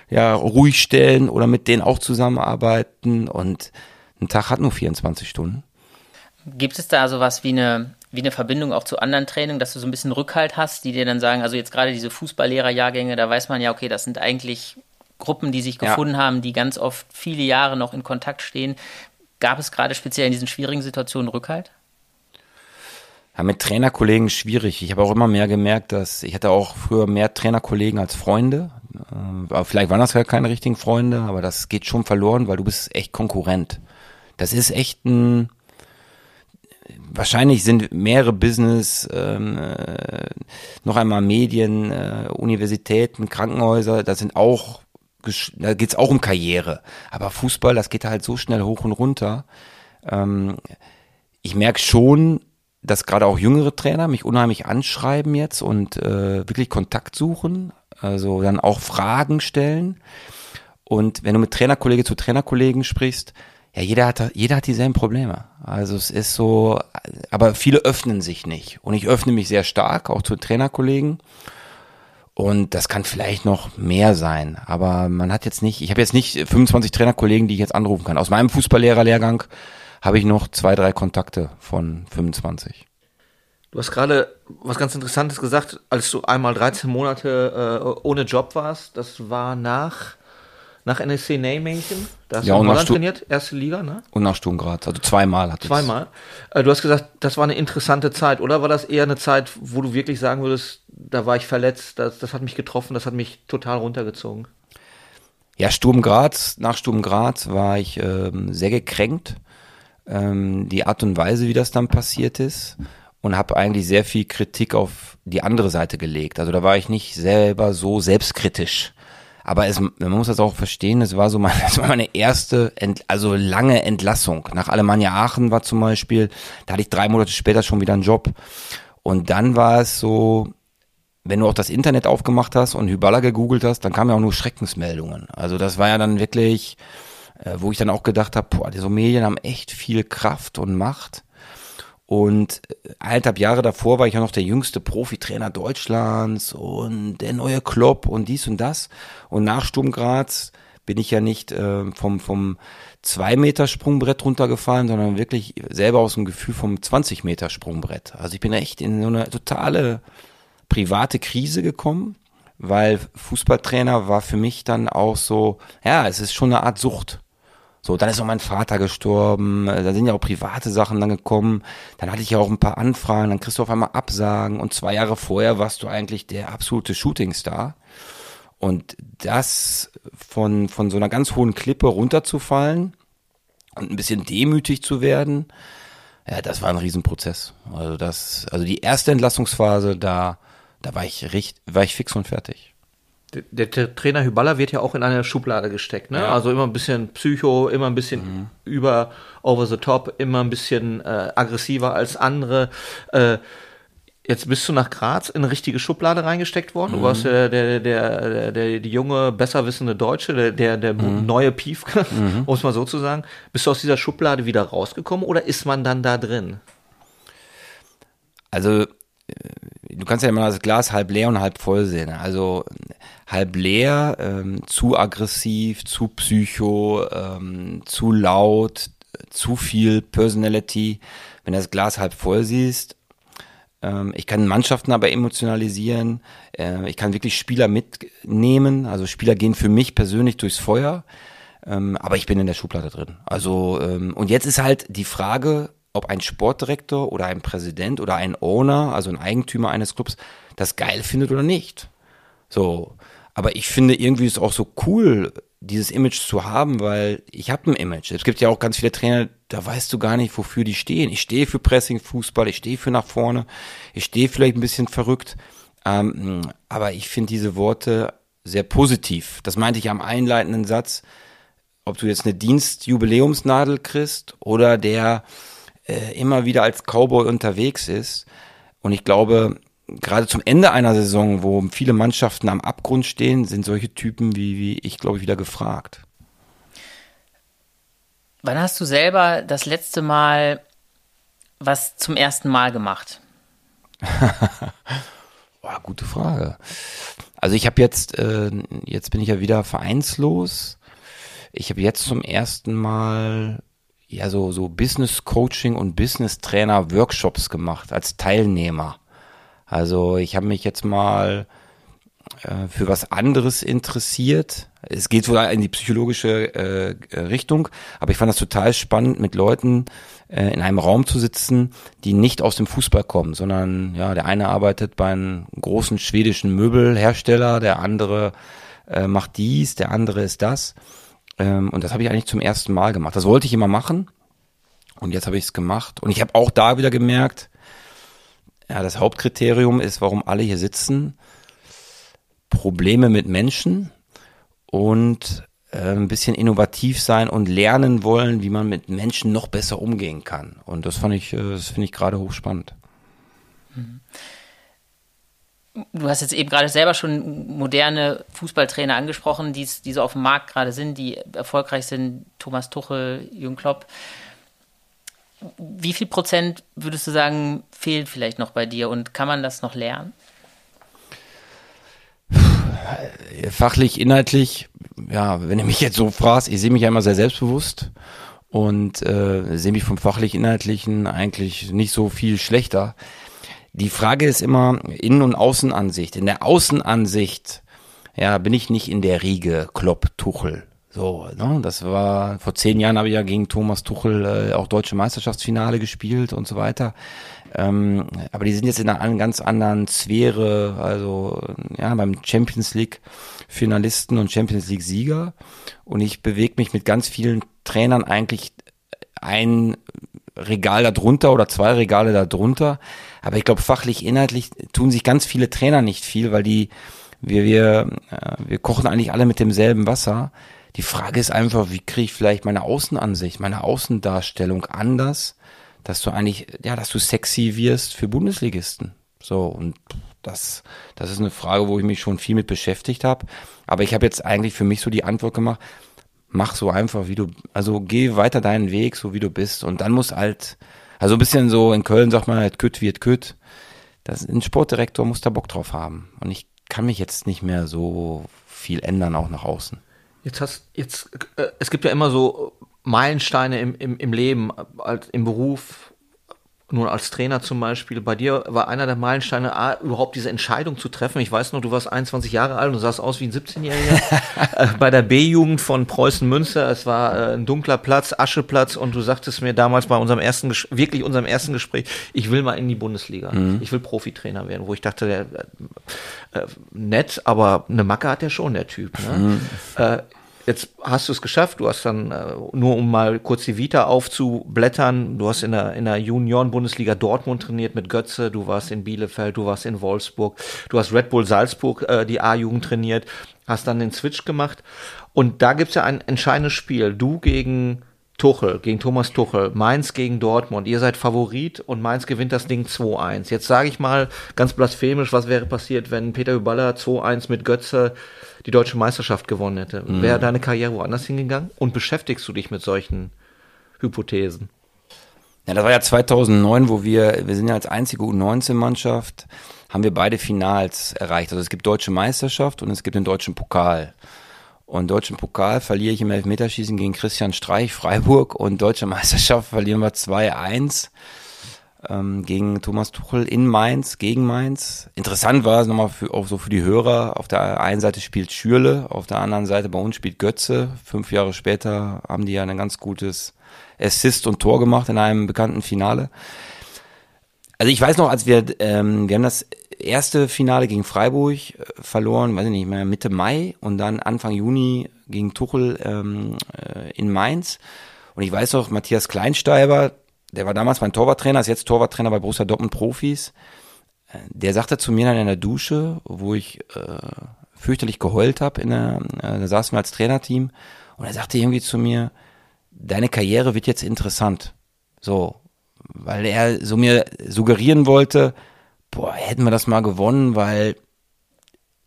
ja ruhig stellen oder mit denen auch zusammenarbeiten. Und ein Tag hat nur 24 Stunden. Gibt es da sowas wie eine, wie eine Verbindung auch zu anderen Trainungen, dass du so ein bisschen Rückhalt hast, die dir dann sagen, also jetzt gerade diese Fußballlehrerjahrgänge, da weiß man ja, okay, das sind eigentlich Gruppen, die sich gefunden ja. haben, die ganz oft viele Jahre noch in Kontakt stehen. Gab es gerade speziell in diesen schwierigen Situationen Rückhalt? Ja, mit Trainerkollegen schwierig. Ich habe auch immer mehr gemerkt, dass ich hatte auch früher mehr Trainerkollegen als Freunde. Ähm, aber vielleicht waren das ja keine richtigen Freunde, aber das geht schon verloren, weil du bist echt Konkurrent. Das ist echt ein, wahrscheinlich sind mehrere Business, ähm, äh, noch einmal Medien, äh, Universitäten, Krankenhäuser, das sind auch da geht's auch um Karriere. Aber Fußball, das geht halt so schnell hoch und runter. Ähm, ich merke schon, dass gerade auch jüngere Trainer mich unheimlich anschreiben jetzt und äh, wirklich Kontakt suchen, also dann auch Fragen stellen. Und wenn du mit Trainerkollege zu Trainerkollegen sprichst, ja, jeder hat, jeder hat dieselben Probleme. Also es ist so, aber viele öffnen sich nicht. Und ich öffne mich sehr stark, auch zu Trainerkollegen. Und das kann vielleicht noch mehr sein. Aber man hat jetzt nicht, ich habe jetzt nicht 25 Trainerkollegen, die ich jetzt anrufen kann. Aus meinem Fußballlehrerlehrgang habe ich noch zwei, drei Kontakte von 25. Du hast gerade was ganz Interessantes gesagt, als du einmal 13 Monate äh, ohne Job warst. Das war nach nach NSC Nijmegen. Da hast ja, du in Holland trainiert, erste Liga, ne? Und nach Sturm Graz, also zweimal hatte ich Zweimal. Äh, du hast gesagt, das war eine interessante Zeit, oder war das eher eine Zeit, wo du wirklich sagen würdest, da war ich verletzt, das, das hat mich getroffen, das hat mich total runtergezogen? Ja, Sturm Graz, nach Sturm Graz war ich ähm, sehr gekränkt. Ähm, die Art und Weise, wie das dann passiert ist und habe eigentlich sehr viel Kritik auf die andere Seite gelegt. Also da war ich nicht selber so selbstkritisch. Aber es, man muss das auch verstehen, es war so meine, es war meine erste, Ent, also lange Entlassung. Nach Alemannia Aachen war zum Beispiel, da hatte ich drei Monate später schon wieder einen Job. Und dann war es so, wenn du auch das Internet aufgemacht hast und Hyballa gegoogelt hast, dann kamen ja auch nur Schreckensmeldungen. Also das war ja dann wirklich, äh, wo ich dann auch gedacht habe, boah, diese Medien haben echt viel Kraft und Macht. Und äh, eineinhalb Jahre davor war ich ja noch der jüngste Profitrainer Deutschlands und der neue Klopp und dies und das. Und nach Sturm Graz bin ich ja nicht äh, vom, vom zwei Meter Sprungbrett runtergefallen, sondern wirklich selber aus dem Gefühl vom 20 Meter Sprungbrett. Also ich bin echt in so eine totale private Krise gekommen, weil Fußballtrainer war für mich dann auch so, ja, es ist schon eine Art Sucht. So, dann ist auch mein Vater gestorben, äh, da sind ja auch private Sachen dann gekommen, dann hatte ich ja auch ein paar Anfragen, dann kriegst du auf einmal Absagen und zwei Jahre vorher warst du eigentlich der absolute Shootingstar. Und das von, von so einer ganz hohen Klippe runterzufallen und ein bisschen demütig zu werden, ja, das war ein Riesenprozess. Also das, also die erste Entlassungsphase, da, da war ich richtig, war ich fix und fertig der, der, Trainer Hyballa wird ja auch in eine Schublade gesteckt, ne? Ja. Also immer ein bisschen Psycho, immer ein bisschen mhm. über over the top, immer ein bisschen äh, aggressiver als andere. Äh, jetzt bist du nach Graz in eine richtige Schublade reingesteckt worden. Mhm. Du warst der, der, der, der, der, die junge, besser wissende Deutsche, der, der, der mhm. neue Piefke, mhm. um es mal so zu sagen. Bist du aus dieser Schublade wieder rausgekommen oder ist man dann da drin? Also, du kannst ja immer das Glas halb leer und halb voll sehen. Also halb leer, ähm, zu aggressiv, zu psycho, ähm, zu laut, zu viel Personality. Wenn du das Glas halb voll siehst, ähm, ich kann Mannschaften aber emotionalisieren, äh, ich kann wirklich Spieler mitnehmen, also Spieler gehen für mich persönlich durchs Feuer, ähm, aber ich bin in der Schublade drin. Also ähm, und jetzt ist halt die Frage, ob ein Sportdirektor oder ein Präsident oder ein Owner, also ein Eigentümer eines Clubs, das geil findet oder nicht. So, aber ich finde irgendwie ist auch so cool, dieses Image zu haben, weil ich habe ein Image. Es gibt ja auch ganz viele Trainer, da weißt du gar nicht, wofür die stehen. Ich stehe für Pressing-Fußball, ich stehe für nach vorne, ich stehe vielleicht ein bisschen verrückt, ähm, aber ich finde diese Worte sehr positiv. Das meinte ich am einleitenden Satz. Ob du jetzt eine Dienstjubiläumsnadel kriegst oder der äh, immer wieder als Cowboy unterwegs ist. Und ich glaube, gerade zum Ende einer Saison, wo viele Mannschaften am Abgrund stehen, sind solche Typen wie, wie ich, glaube ich, wieder gefragt. Wann hast du selber das letzte Mal was zum ersten Mal gemacht? Boah, gute Frage. Also ich habe jetzt, äh, jetzt bin ich ja wieder vereinslos. Ich habe jetzt zum ersten Mal ja so so Business Coaching und Business Trainer Workshops gemacht als Teilnehmer. Also ich habe mich jetzt mal äh, für was anderes interessiert. Es geht wohl in die psychologische äh, Richtung, aber ich fand das total spannend, mit Leuten äh, in einem Raum zu sitzen, die nicht aus dem Fußball kommen, sondern ja, der eine arbeitet bei einem großen schwedischen Möbelhersteller, der andere äh, macht dies, der andere ist das. Ähm, und das habe ich eigentlich zum ersten Mal gemacht. Das wollte ich immer machen. Und jetzt habe ich es gemacht. Und ich habe auch da wieder gemerkt, ja, das Hauptkriterium ist, warum alle hier sitzen, Probleme mit Menschen und äh, ein bisschen innovativ sein und lernen wollen, wie man mit Menschen noch besser umgehen kann. Und das fand ich, äh, das finde ich gerade hochspannend. Mhm. Du hast jetzt eben gerade selber schon moderne Fußballtrainer angesprochen, die, die so auf dem Markt gerade sind, die erfolgreich sind. Thomas Tuchel, Jürgen Klopp. Wie viel Prozent würdest du sagen, fehlt vielleicht noch bei dir und kann man das noch lernen? Fachlich, inhaltlich, ja, wenn du mich jetzt so fragst, ich sehe mich ja immer sehr selbstbewusst und äh, sehe mich vom fachlich-inhaltlichen eigentlich nicht so viel schlechter. Die Frage ist immer Innen- und Außenansicht. In der Außenansicht, ja, bin ich nicht in der Riege Klopp, Tuchel. So, ne, das war, vor zehn Jahren habe ich ja gegen Thomas Tuchel äh, auch deutsche Meisterschaftsfinale gespielt und so weiter. Ähm, aber die sind jetzt in einer ganz anderen Sphäre, also ja, beim Champions League Finalisten und Champions League Sieger. Und ich bewege mich mit ganz vielen Trainern eigentlich ein Regal darunter oder zwei Regale darunter. Aber ich glaube, fachlich, inhaltlich tun sich ganz viele Trainer nicht viel, weil die, wir, wir, äh, wir kochen eigentlich alle mit demselben Wasser. Die Frage ist einfach, wie kriege ich vielleicht meine Außenansicht, meine Außendarstellung anders, dass du eigentlich, ja, dass du sexy wirst für Bundesligisten. So, und das, das ist eine Frage, wo ich mich schon viel mit beschäftigt habe. Aber ich habe jetzt eigentlich für mich so die Antwort gemacht, mach so einfach, wie du, also geh weiter deinen Weg, so wie du bist. Und dann muss halt, also ein bisschen so, in Köln sagt man halt, kütt wird kütt. Das, ein Sportdirektor muss da Bock drauf haben. Und ich kann mich jetzt nicht mehr so viel ändern, auch nach außen. Jetzt hast, jetzt, äh, es gibt ja immer so Meilensteine im, im, im Leben, im Beruf, nun als Trainer zum Beispiel, bei dir war einer der Meilensteine, A, überhaupt diese Entscheidung zu treffen. Ich weiß noch, du warst 21 Jahre alt und sahst aus wie ein 17-Jähriger. äh, bei der B-Jugend von Preußen Münster, es war äh, ein dunkler Platz, Ascheplatz und du sagtest mir damals bei unserem ersten, wirklich unserem ersten Gespräch, ich will mal in die Bundesliga. Mhm. Ich will Profitrainer werden, wo ich dachte, der, äh, nett, aber eine Macke hat der schon, der Typ. Ne? Mhm. Äh, Jetzt hast du es geschafft, du hast dann, äh, nur um mal kurz die Vita aufzublättern, du hast in der, in der Junioren-Bundesliga Dortmund trainiert mit Götze, du warst in Bielefeld, du warst in Wolfsburg, du hast Red Bull Salzburg äh, die A-Jugend trainiert, hast dann den Switch gemacht und da gibt's ja ein entscheidendes Spiel, du gegen Tuchel, gegen Thomas Tuchel, Mainz gegen Dortmund. Ihr seid Favorit und Mainz gewinnt das Ding 2-1. Jetzt sage ich mal ganz blasphemisch, was wäre passiert, wenn Peter Hüballer 2-1 mit Götze die deutsche Meisterschaft gewonnen hätte. Mhm. Wäre deine Karriere woanders hingegangen? Und beschäftigst du dich mit solchen Hypothesen? Ja, das war ja 2009, wo wir, wir sind ja als einzige U19-Mannschaft, haben wir beide Finals erreicht. Also es gibt deutsche Meisterschaft und es gibt den deutschen Pokal. Und deutschen Pokal verliere ich im Elfmeterschießen gegen Christian Streich, Freiburg. Und deutsche Meisterschaft verlieren wir 2-1 ähm, gegen Thomas Tuchel in Mainz, gegen Mainz. Interessant war es nochmal für, auch so für die Hörer. Auf der einen Seite spielt Schürle, auf der anderen Seite bei uns spielt Götze. Fünf Jahre später haben die ja ein ganz gutes Assist und Tor gemacht in einem bekannten Finale. Also ich weiß noch, als wir, ähm, wir haben das erste Finale gegen Freiburg äh, verloren, weiß ich nicht mehr, Mitte Mai und dann Anfang Juni gegen Tuchel ähm, äh, in Mainz. Und ich weiß noch, Matthias Kleinsteiber, der war damals mein Torwarttrainer, ist jetzt Torwarttrainer bei Borussia Dortmund Profis. Äh, der sagte zu mir dann in der Dusche, wo ich äh, fürchterlich geheult habe, in der, äh, da saßen wir als Trainerteam und er sagte irgendwie zu mir, deine Karriere wird jetzt interessant. So, weil er so mir suggerieren wollte, boah, hätten wir das mal gewonnen, weil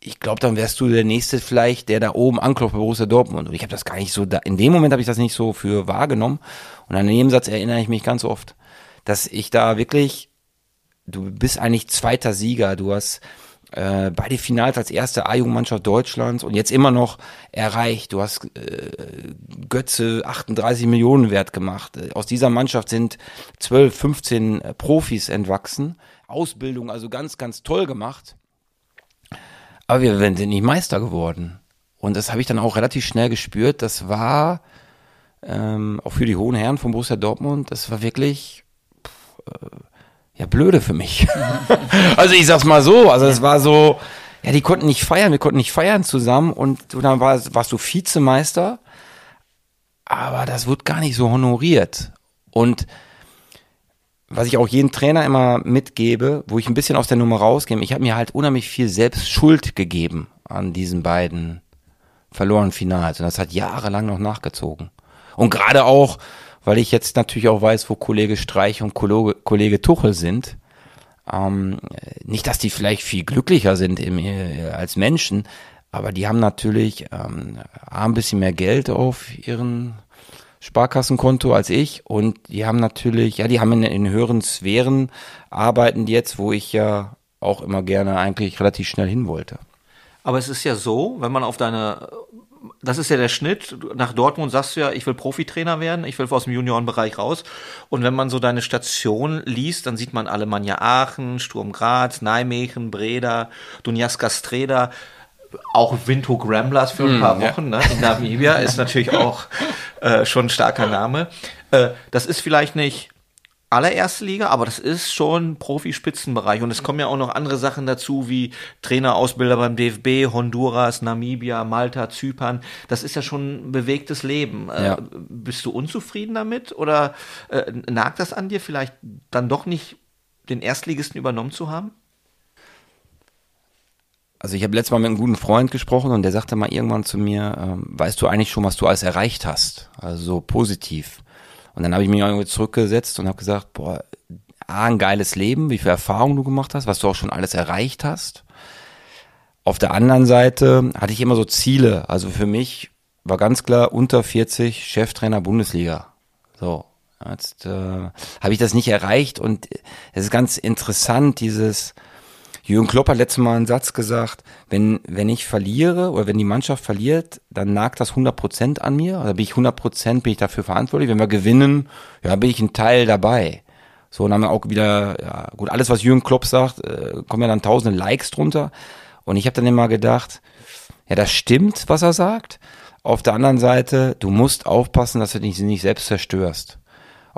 ich glaube, dann wärst du der Nächste vielleicht, der da oben anklopft bei Borussia Dortmund. Und ich habe das gar nicht so, da, in dem Moment habe ich das nicht so für wahrgenommen. Und an dem Satz erinnere ich mich ganz oft, dass ich da wirklich, du bist eigentlich zweiter Sieger, du hast äh, beide Finals als erste A-Jugendmannschaft Deutschlands und jetzt immer noch erreicht. Du hast äh, Götze 38 Millionen wert gemacht. Aus dieser Mannschaft sind 12, 15 Profis entwachsen. Ausbildung also ganz, ganz toll gemacht. Aber wir sind nicht Meister geworden. Und das habe ich dann auch relativ schnell gespürt. Das war ähm, auch für die hohen Herren von Borussia Dortmund, das war wirklich äh, ja blöde für mich. also ich sag's mal so, also es war so, ja, die konnten nicht feiern, wir konnten nicht feiern zusammen und du, dann war, warst du Vizemeister, aber das wird gar nicht so honoriert. Und was ich auch jedem Trainer immer mitgebe, wo ich ein bisschen aus der Nummer rausgehe, ich habe mir halt unheimlich viel selbst Schuld gegeben an diesen beiden verlorenen Finals. Und das hat jahrelang noch nachgezogen. Und gerade auch, weil ich jetzt natürlich auch weiß, wo Kollege Streich und Kollege, Kollege Tuchel sind. Ähm, nicht, dass die vielleicht viel glücklicher sind im, äh, als Menschen, aber die haben natürlich ähm, ein bisschen mehr Geld auf ihren Sparkassenkonto als ich und die haben natürlich, ja, die haben in, in höheren Sphären arbeiten jetzt, wo ich ja auch immer gerne eigentlich relativ schnell hin wollte. Aber es ist ja so, wenn man auf deine, das ist ja der Schnitt, nach Dortmund sagst du ja, ich will Profitrainer werden, ich will aus dem Juniorenbereich raus. Und wenn man so deine Station liest, dann sieht man Alemannia Aachen, Sturm Graz, Nijmegen, Breda, Dunjaska Streda, auch Windhoek Ramblers für ein mm, paar Wochen ja. ne, in Namibia ist natürlich auch äh, schon ein starker Name. Äh, das ist vielleicht nicht allererste Liga, aber das ist schon Profispitzenbereich und es kommen ja auch noch andere Sachen dazu wie Trainerausbilder beim DFB, Honduras, Namibia, Malta, Zypern. Das ist ja schon ein bewegtes Leben. Äh, ja. Bist du unzufrieden damit oder äh, nagt das an dir vielleicht dann doch nicht den Erstligisten übernommen zu haben? Also ich habe letztes Mal mit einem guten Freund gesprochen und der sagte mal irgendwann zu mir, ähm, weißt du eigentlich schon, was du alles erreicht hast? Also so positiv. Und dann habe ich mich irgendwie zurückgesetzt und habe gesagt, boah, A, ein geiles Leben, wie viel Erfahrung du gemacht hast, was du auch schon alles erreicht hast. Auf der anderen Seite hatte ich immer so Ziele. Also für mich war ganz klar unter 40 Cheftrainer Bundesliga. So, jetzt äh, habe ich das nicht erreicht und es ist ganz interessant, dieses Jürgen Klopp hat letztes Mal einen Satz gesagt, wenn, wenn ich verliere oder wenn die Mannschaft verliert, dann nagt das 100 Prozent an mir. Oder bin ich 100 Prozent, bin ich dafür verantwortlich. Wenn wir gewinnen, ja, bin ich ein Teil dabei. So, und dann haben wir auch wieder, ja, gut, alles, was Jürgen Klopp sagt, äh, kommen ja dann tausende Likes drunter. Und ich habe dann immer gedacht, ja, das stimmt, was er sagt. Auf der anderen Seite, du musst aufpassen, dass du dich nicht selbst zerstörst.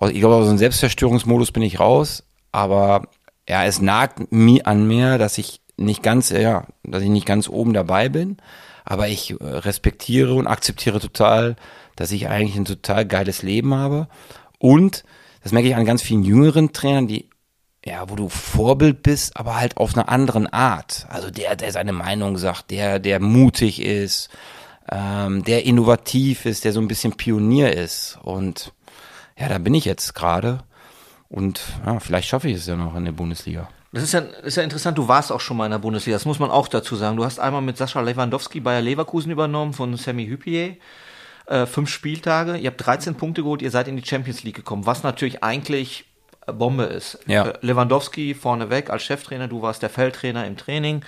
Ich glaube, aus dem Selbstzerstörungsmodus bin ich raus, aber ja, es nagt mir an mir, dass ich nicht ganz, ja, dass ich nicht ganz oben dabei bin, aber ich äh, respektiere und akzeptiere total, dass ich eigentlich ein total geiles Leben habe und das merke ich an ganz vielen jüngeren Trainern, die ja, wo du Vorbild bist, aber halt auf einer anderen Art. Also der, der seine Meinung sagt, der, der mutig ist, ähm, der innovativ ist, der so ein bisschen Pionier ist. Und ja, da bin ich jetzt gerade. Und ja, vielleicht schaffe ich es ja noch in der Bundesliga. Das ist ja, ist ja interessant, du warst auch schon mal in der Bundesliga, das muss man auch dazu sagen. Du hast einmal mit Sascha Lewandowski Bayer Leverkusen übernommen von Sammy Hüppier. Äh, fünf Spieltage, ihr habt 13 Punkte geholt, ihr seid in die Champions League gekommen, was natürlich eigentlich Bombe ist. Ja. Äh, Lewandowski vorneweg als Cheftrainer, du warst der Feldtrainer im Training.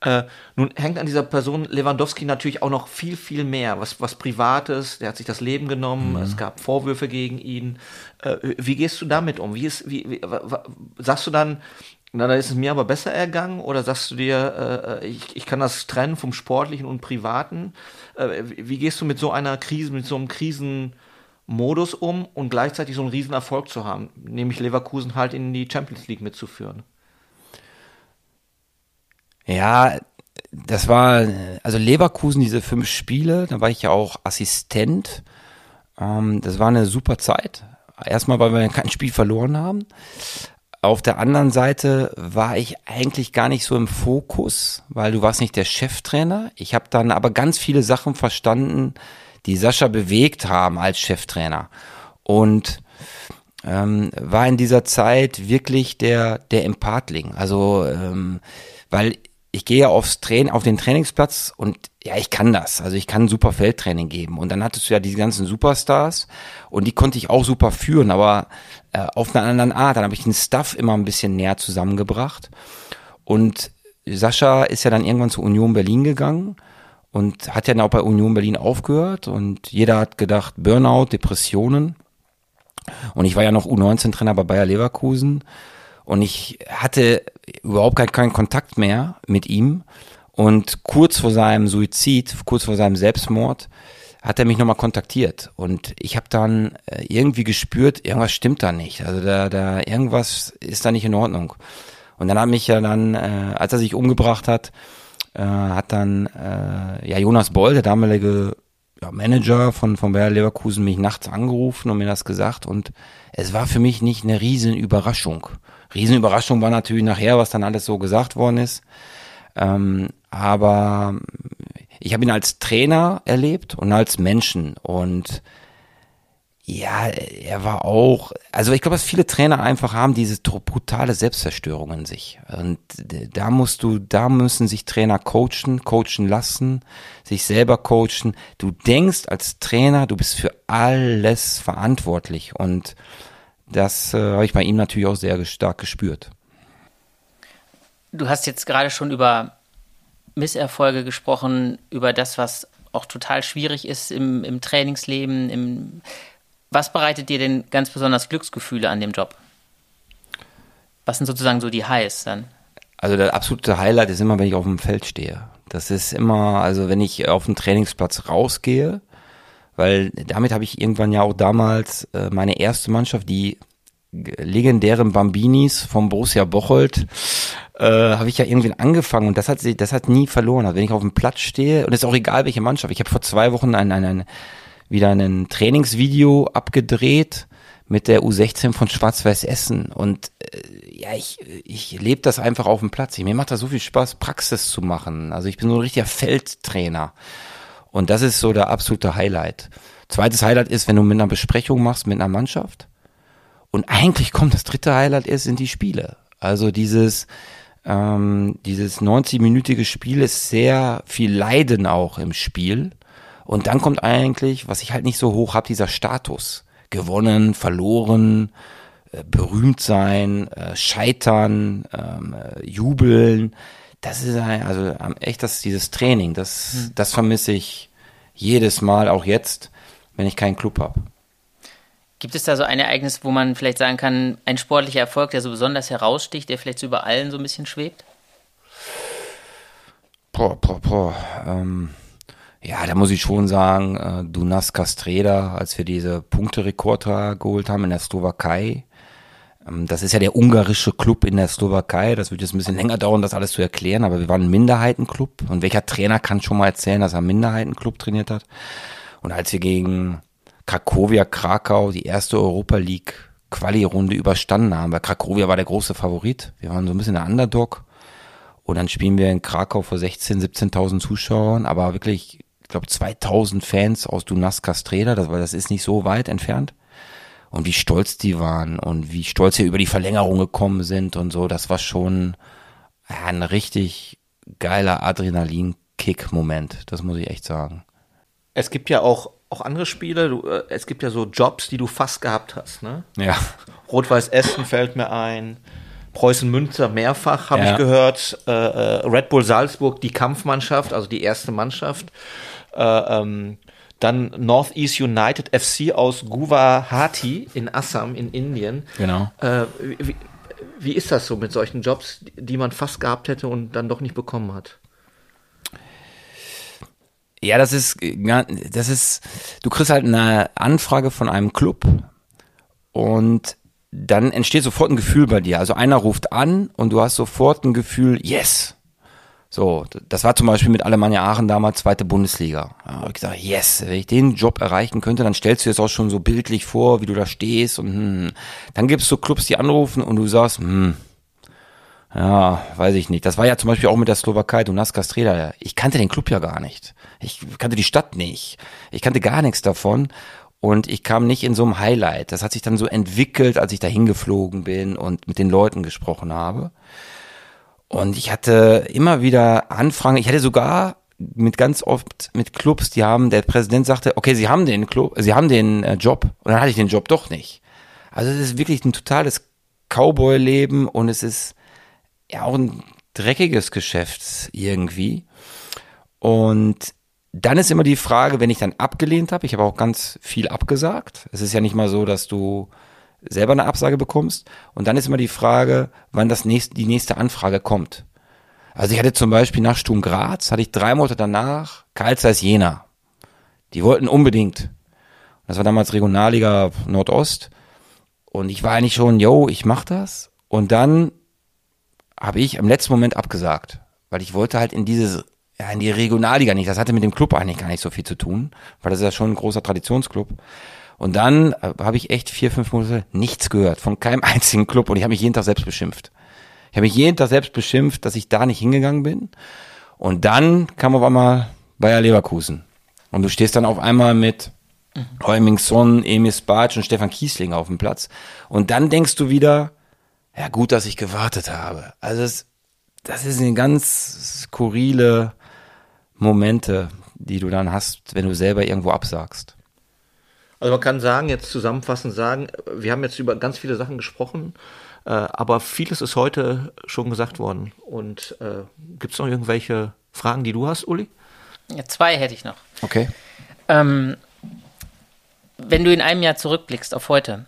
Äh, nun hängt an dieser Person Lewandowski natürlich auch noch viel, viel mehr. Was, was Privates, der hat sich das Leben genommen, mhm. es gab Vorwürfe gegen ihn. Äh, wie gehst du damit um? Wie ist, wie, wie sagst du dann, na, da ist es mir aber besser ergangen oder sagst du dir, äh, ich, ich kann das trennen vom Sportlichen und Privaten? Äh, wie gehst du mit so einer Krise, mit so einem Krisenmodus um und gleichzeitig so einen Riesenerfolg zu haben, nämlich Leverkusen halt in die Champions League mitzuführen? Ja, das war, also Leverkusen, diese fünf Spiele, da war ich ja auch Assistent. Ähm, das war eine super Zeit. Erstmal, weil wir kein Spiel verloren haben. Auf der anderen Seite war ich eigentlich gar nicht so im Fokus, weil du warst nicht der Cheftrainer. Ich habe dann aber ganz viele Sachen verstanden, die Sascha bewegt haben als Cheftrainer. Und ähm, war in dieser Zeit wirklich der, der Empathling. Also, ähm, weil ich gehe aufs Train, auf den Trainingsplatz und ja, ich kann das. Also ich kann super Feldtraining geben. Und dann hattest du ja diese ganzen Superstars und die konnte ich auch super führen, aber äh, auf einer anderen Art. Dann habe ich den Stuff immer ein bisschen näher zusammengebracht. Und Sascha ist ja dann irgendwann zu Union Berlin gegangen und hat ja dann auch bei Union Berlin aufgehört und jeder hat gedacht, Burnout, Depressionen. Und ich war ja noch U19-Trainer bei Bayer Leverkusen und ich hatte überhaupt keinen, keinen Kontakt mehr mit ihm. Und kurz vor seinem Suizid, kurz vor seinem Selbstmord, hat er mich nochmal kontaktiert. Und ich habe dann äh, irgendwie gespürt, irgendwas stimmt da nicht. Also da, da irgendwas ist da nicht in Ordnung. Und dann hat mich ja dann, äh, als er sich umgebracht hat, äh, hat dann äh, ja Jonas Boll, der damalige ja, Manager von, von Bayer Leverkusen mich nachts angerufen und mir das gesagt und es war für mich nicht eine riesen Überraschung. Riesenüberraschung war natürlich nachher, was dann alles so gesagt worden ist. Ähm, aber ich habe ihn als Trainer erlebt und als Menschen und ja, er war auch, also ich glaube, dass viele Trainer einfach haben diese brutale Selbstzerstörung in sich. Und da musst du, da müssen sich Trainer coachen, coachen lassen, sich selber coachen. Du denkst als Trainer, du bist für alles verantwortlich. Und das äh, habe ich bei ihm natürlich auch sehr stark gespürt. Du hast jetzt gerade schon über Misserfolge gesprochen, über das, was auch total schwierig ist im, im Trainingsleben, im was bereitet dir denn ganz besonders Glücksgefühle an dem Job? Was sind sozusagen so die Highs dann? Also der absolute Highlight ist immer, wenn ich auf dem Feld stehe. Das ist immer, also wenn ich auf den Trainingsplatz rausgehe, weil damit habe ich irgendwann ja auch damals äh, meine erste Mannschaft, die legendären Bambinis vom Borussia Bocholt, äh, habe ich ja irgendwie angefangen und das hat das hat nie verloren. Also wenn ich auf dem Platz stehe und es ist auch egal welche Mannschaft. Ich habe vor zwei Wochen ein, ein, ein wieder ein Trainingsvideo abgedreht mit der U16 von Schwarz-Weiß Essen und äh, ja, ich, ich lebe das einfach auf dem Platz. Mir macht das so viel Spaß, Praxis zu machen. Also ich bin so ein richtiger Feldtrainer und das ist so der absolute Highlight. Zweites Highlight ist, wenn du mit einer Besprechung machst mit einer Mannschaft und eigentlich kommt das dritte Highlight erst in die Spiele. Also dieses ähm, dieses 90-minütige Spiel ist sehr viel Leiden auch im Spiel und dann kommt eigentlich, was ich halt nicht so hoch habe, dieser Status. Gewonnen, verloren, äh, berühmt sein, äh, scheitern, ähm, äh, jubeln. Das ist ein, also echt das, dieses Training, das, mhm. das vermisse ich jedes Mal, auch jetzt, wenn ich keinen Club habe. Gibt es da so ein Ereignis, wo man vielleicht sagen kann, ein sportlicher Erfolg, der so besonders heraussticht, der vielleicht so über allen so ein bisschen schwebt? Boah, boah, boah. Ähm, ja, da muss ich schon sagen, äh, Dunas Castreda, als wir diese Punkterekord geholt haben in der Slowakei. Ähm, das ist ja der ungarische Club in der Slowakei. Das wird jetzt ein bisschen länger dauern, das alles zu erklären, aber wir waren ein Minderheitenclub. Und welcher Trainer kann schon mal erzählen, dass er einen Minderheitenclub trainiert hat? Und als wir gegen Krakowia Krakau die erste Europa League Quali-Runde überstanden haben, weil Krakowia war der große Favorit. Wir waren so ein bisschen der Underdog. Und dann spielen wir in Krakau vor 16, 17.000 Zuschauern, aber wirklich ich glaube, 2000 Fans aus Dunas Castreda, das, weil das ist nicht so weit entfernt. Und wie stolz die waren und wie stolz sie über die Verlängerung gekommen sind und so, das war schon ein richtig geiler Adrenalin-Kick-Moment, das muss ich echt sagen. Es gibt ja auch, auch andere Spiele, du, äh, es gibt ja so Jobs, die du fast gehabt hast, ne? Ja. Rot-Weiß Essen fällt mir ein. Preußen Münster mehrfach, habe ja. ich gehört. Äh, äh, Red Bull Salzburg, die Kampfmannschaft, also die erste Mannschaft. Äh, ähm, dann Northeast United FC aus Guwahati in Assam in Indien. Genau. Äh, wie, wie ist das so mit solchen Jobs, die man fast gehabt hätte und dann doch nicht bekommen hat? Ja, das ist, das ist, du kriegst halt eine Anfrage von einem Club und dann entsteht sofort ein Gefühl bei dir. Also einer ruft an und du hast sofort ein Gefühl, yes, So, das war zum Beispiel mit Alemannia Aachen damals zweite Bundesliga. Da habe ich gesagt, yes, wenn ich den Job erreichen könnte, dann stellst du dir das auch schon so bildlich vor, wie du da stehst und hm. dann gibt es so Clubs, die anrufen und du sagst, hm, ja, weiß ich nicht. Das war ja zum Beispiel auch mit der Slowakei, du Kastreda. Ich kannte den Club ja gar nicht. Ich kannte die Stadt nicht. Ich kannte gar nichts davon. Und ich kam nicht in so einem Highlight. Das hat sich dann so entwickelt, als ich da hingeflogen bin und mit den Leuten gesprochen habe. Und ich hatte immer wieder Anfragen. Ich hatte sogar mit ganz oft mit Clubs, die haben, der Präsident sagte, okay, sie haben den Club, sie haben den äh, Job. Und dann hatte ich den Job doch nicht. Also es ist wirklich ein totales Cowboy-Leben und es ist ja auch ein dreckiges Geschäft irgendwie. Und dann ist immer die Frage, wenn ich dann abgelehnt habe, ich habe auch ganz viel abgesagt. Es ist ja nicht mal so, dass du selber eine Absage bekommst. Und dann ist immer die Frage, wann das nächste, die nächste Anfrage kommt. Also ich hatte zum Beispiel nach Sturm Graz, hatte ich drei Monate danach Karl Zeiss Jena. Die wollten unbedingt. Das war damals Regionalliga Nordost. Und ich war eigentlich schon, yo, ich mach das. Und dann habe ich im letzten Moment abgesagt, weil ich wollte halt in dieses ja, in die Regionalliga nicht. Das hatte mit dem Club eigentlich gar nicht so viel zu tun, weil das ist ja schon ein großer Traditionsclub. Und dann äh, habe ich echt vier, fünf Monate nichts gehört von keinem einzigen Club und ich habe mich jeden Tag selbst beschimpft. Ich habe mich jeden Tag selbst beschimpft, dass ich da nicht hingegangen bin. Und dann kam auf einmal Bayer Leverkusen. Und du stehst dann auf einmal mit mhm. Heumingson, Emil Spatsch und Stefan Kiesling auf dem Platz. Und dann denkst du wieder, ja gut, dass ich gewartet habe. Also es, das ist eine ganz skurrile Momente, die du dann hast, wenn du selber irgendwo absagst? Also man kann sagen, jetzt zusammenfassend sagen, wir haben jetzt über ganz viele Sachen gesprochen, äh, aber vieles ist heute schon gesagt worden. Und äh, gibt es noch irgendwelche Fragen, die du hast, Uli? Ja, zwei hätte ich noch. Okay. Ähm, wenn du in einem Jahr zurückblickst auf heute,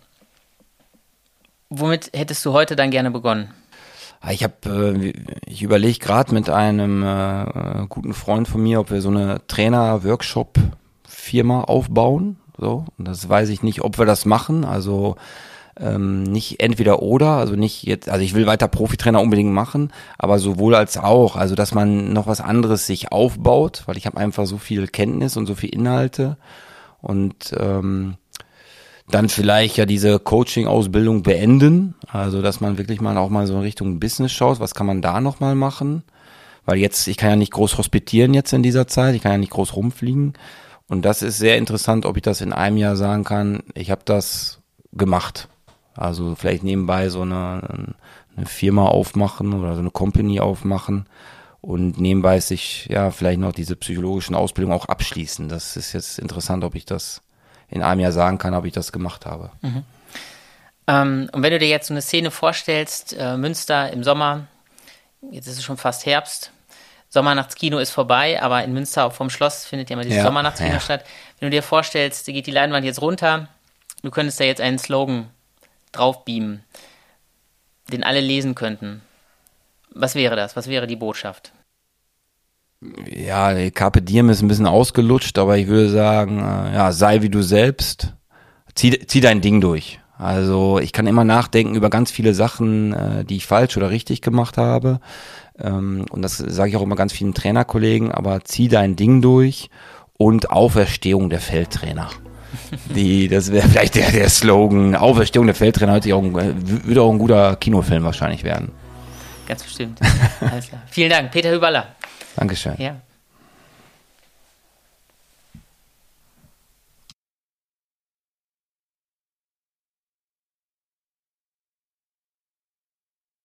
womit hättest du heute dann gerne begonnen? Ah, ich habe, äh, ich überlege gerade mit einem äh, guten Freund von mir, ob wir so eine Trainer-Workshop-Firma aufbauen. So, und das weiß ich nicht, ob wir das machen. Also ähm, nicht entweder oder, also nicht jetzt, also ich will weiter Profitrainer unbedingt machen, aber sowohl als auch, also dass man noch was anderes sich aufbaut, weil ich habe einfach so viel Kenntnis und so viel Inhalte. Und ähm, dann vielleicht ja diese Coaching-Ausbildung beenden, also dass man wirklich mal auch mal so in Richtung Business schaut, was kann man da nochmal machen, weil jetzt, ich kann ja nicht groß hospitieren jetzt in dieser Zeit, ich kann ja nicht groß rumfliegen und das ist sehr interessant, ob ich das in einem Jahr sagen kann, ich habe das gemacht, also vielleicht nebenbei so eine, eine Firma aufmachen oder so eine Company aufmachen und nebenbei sich ja vielleicht noch diese psychologischen Ausbildungen auch abschließen. Das ist jetzt interessant, ob ich das in einem Jahr sagen kann, ob ich das gemacht habe. Mhm. Ähm, und wenn du dir jetzt so eine Szene vorstellst, äh, Münster im Sommer, jetzt ist es schon fast Herbst, Sommernachtskino ist vorbei, aber in Münster vom Schloss findet ja immer dieses ja, Sommernachtskino ja. statt. Wenn du dir vorstellst, geht die Leinwand jetzt runter, du könntest da jetzt einen Slogan draufbeamen, den alle lesen könnten. Was wäre das? Was wäre die Botschaft? ja, Carpe Diem ist ein bisschen ausgelutscht, aber ich würde sagen, äh, ja, sei wie du selbst, zieh, zieh dein Ding durch. Also ich kann immer nachdenken über ganz viele Sachen, äh, die ich falsch oder richtig gemacht habe. Ähm, und das sage ich auch immer ganz vielen Trainerkollegen, aber zieh dein Ding durch und Auferstehung der Feldtrainer. Die, das wäre vielleicht der, der Slogan. Auferstehung der Feldtrainer heute auch ein, würde auch ein guter Kinofilm wahrscheinlich werden. Ganz bestimmt. Alles klar. Vielen Dank, Peter Hüberler. Dankeschön. Ja.